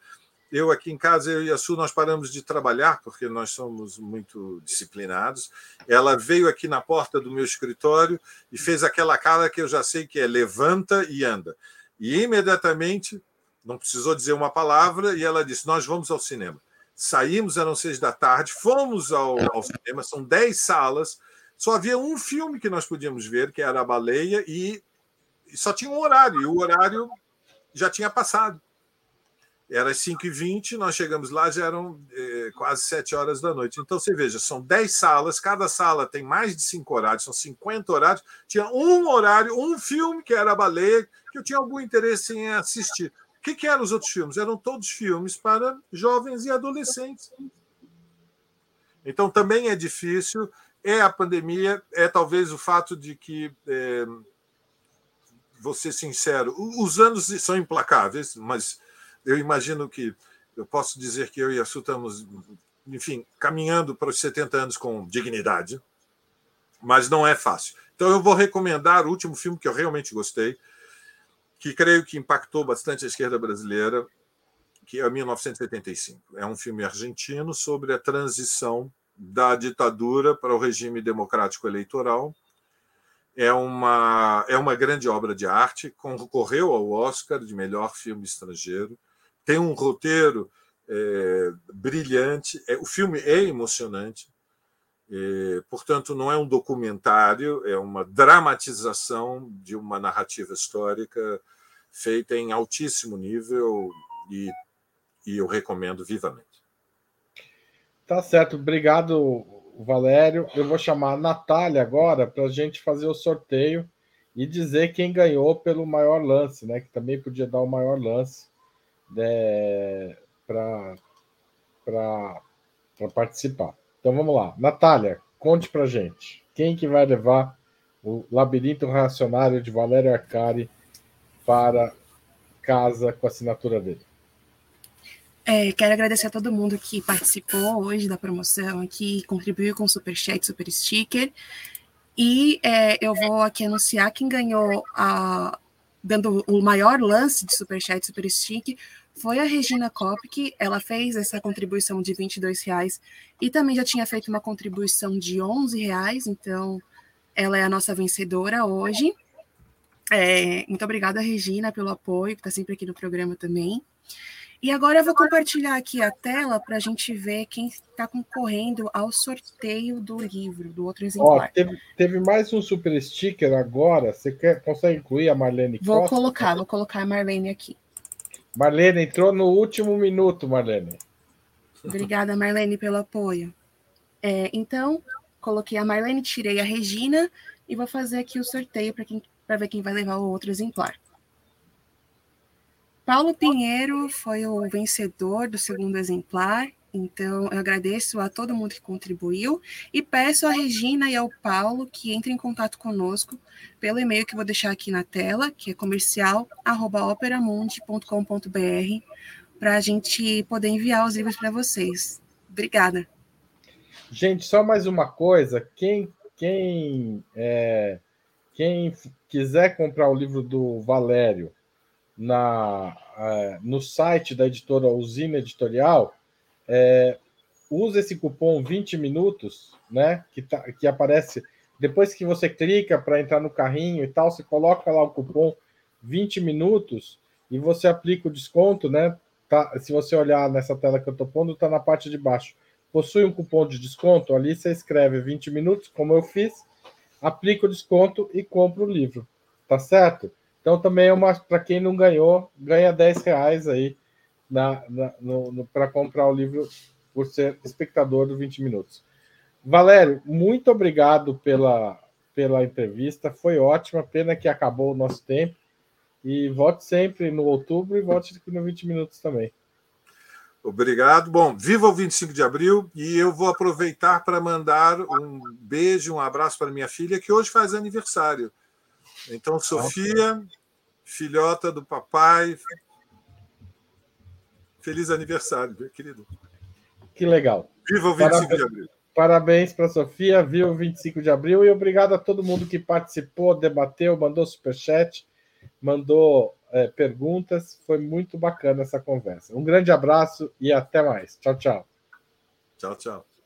eu aqui em casa, eu e a Su, nós paramos de trabalhar, porque nós somos muito disciplinados. Ela veio aqui na porta do meu escritório e fez aquela cara que eu já sei que é levanta e anda. E imediatamente, não precisou dizer uma palavra, e ela disse: Nós vamos ao cinema. Saímos, eram seis da tarde, fomos ao, ao cinema, são dez salas, só havia um filme que nós podíamos ver, que era A Baleia, e só tinha um horário, e o horário já tinha passado. Era às 5h20, nós chegamos lá, já eram eh, quase 7 horas da noite. Então, você veja, são 10 salas, cada sala tem mais de 5 horários, são 50 horários. Tinha um horário, um filme, que era a baleia, que eu tinha algum interesse em assistir. O que, que eram os outros filmes? Eram todos filmes para jovens e adolescentes. Então, também é difícil é a pandemia, é talvez o fato de que, é, vou ser sincero, os anos são implacáveis, mas eu imagino que eu posso dizer que eu e a Su estamos, enfim, caminhando para os 70 anos com dignidade, mas não é fácil. Então eu vou recomendar o último filme que eu realmente gostei, que creio que impactou bastante a esquerda brasileira, que é 1985. É um filme argentino sobre a transição da ditadura para o regime democrático eleitoral. É uma, é uma grande obra de arte, concorreu ao Oscar de melhor filme estrangeiro, tem um roteiro é, brilhante, é, o filme é emocionante, é, portanto, não é um documentário, é uma dramatização de uma narrativa histórica feita em altíssimo nível e, e eu recomendo vivamente. Tá certo, obrigado, Valério. Eu vou chamar a Natália agora para a gente fazer o sorteio e dizer quem ganhou pelo maior lance, né? Que também podia dar o maior lance né, para participar. Então vamos lá. Natália, conte para gente. Quem que vai levar o Labirinto Racionário de Valério Arcari para casa com a assinatura dele? É, quero agradecer a todo mundo que participou hoje da promoção, que contribuiu com Superchat, Super Sticker. E é, eu vou aqui anunciar quem ganhou, a, dando o maior lance de Superchat, Super Sticker, foi a Regina Kopic. Ela fez essa contribuição de 22 reais e também já tinha feito uma contribuição de 11 reais, então ela é a nossa vencedora hoje. É, muito obrigada, Regina, pelo apoio, que está sempre aqui no programa também. E agora eu vou compartilhar aqui a tela para a gente ver quem está concorrendo ao sorteio do livro, do outro exemplar. Ó, teve, teve, mais um super sticker agora. Você quer, consegue incluir a Marlene Vou Costa? colocar, vou colocar a Marlene aqui. Marlene entrou no último minuto, Marlene. Obrigada, Marlene, pelo apoio. É, então, coloquei a Marlene, tirei a Regina e vou fazer aqui o sorteio para ver quem vai levar o outro exemplar. Paulo Pinheiro foi o vencedor do segundo exemplar, então eu agradeço a todo mundo que contribuiu e peço à Regina e ao Paulo que entrem em contato conosco pelo e-mail que vou deixar aqui na tela, que é comercial@operamundi.com.br, para a gente poder enviar os livros para vocês. Obrigada. Gente, só mais uma coisa, quem quem é, quem quiser comprar o livro do Valério na, é, no site da editora Usina Editorial, é, usa esse cupom 20 minutos, né? Que, tá, que aparece depois que você clica para entrar no carrinho e tal, você coloca lá o cupom 20 minutos e você aplica o desconto, né? Tá, se você olhar nessa tela que eu estou pondo, está na parte de baixo. Possui um cupom de desconto, ali você escreve 20 minutos, como eu fiz, aplica o desconto e compra o livro. Tá certo? Então também é uma para quem não ganhou, ganha 10 reais aí na, na para comprar o livro por ser espectador do 20 minutos. Valério, muito obrigado pela, pela entrevista, foi ótima, pena que acabou o nosso tempo. E volte sempre no outubro e aqui no 20 minutos também. Obrigado. Bom, viva o 25 de abril e eu vou aproveitar para mandar um beijo, um abraço para minha filha, que hoje faz aniversário. Então, Sofia, filhota do papai, feliz aniversário, meu querido. Que legal. Viva o 25 Parabéns. de abril. Parabéns para a Sofia, viva o 25 de abril e obrigado a todo mundo que participou, debateu, mandou superchat, mandou é, perguntas. Foi muito bacana essa conversa. Um grande abraço e até mais. Tchau, tchau. Tchau, tchau.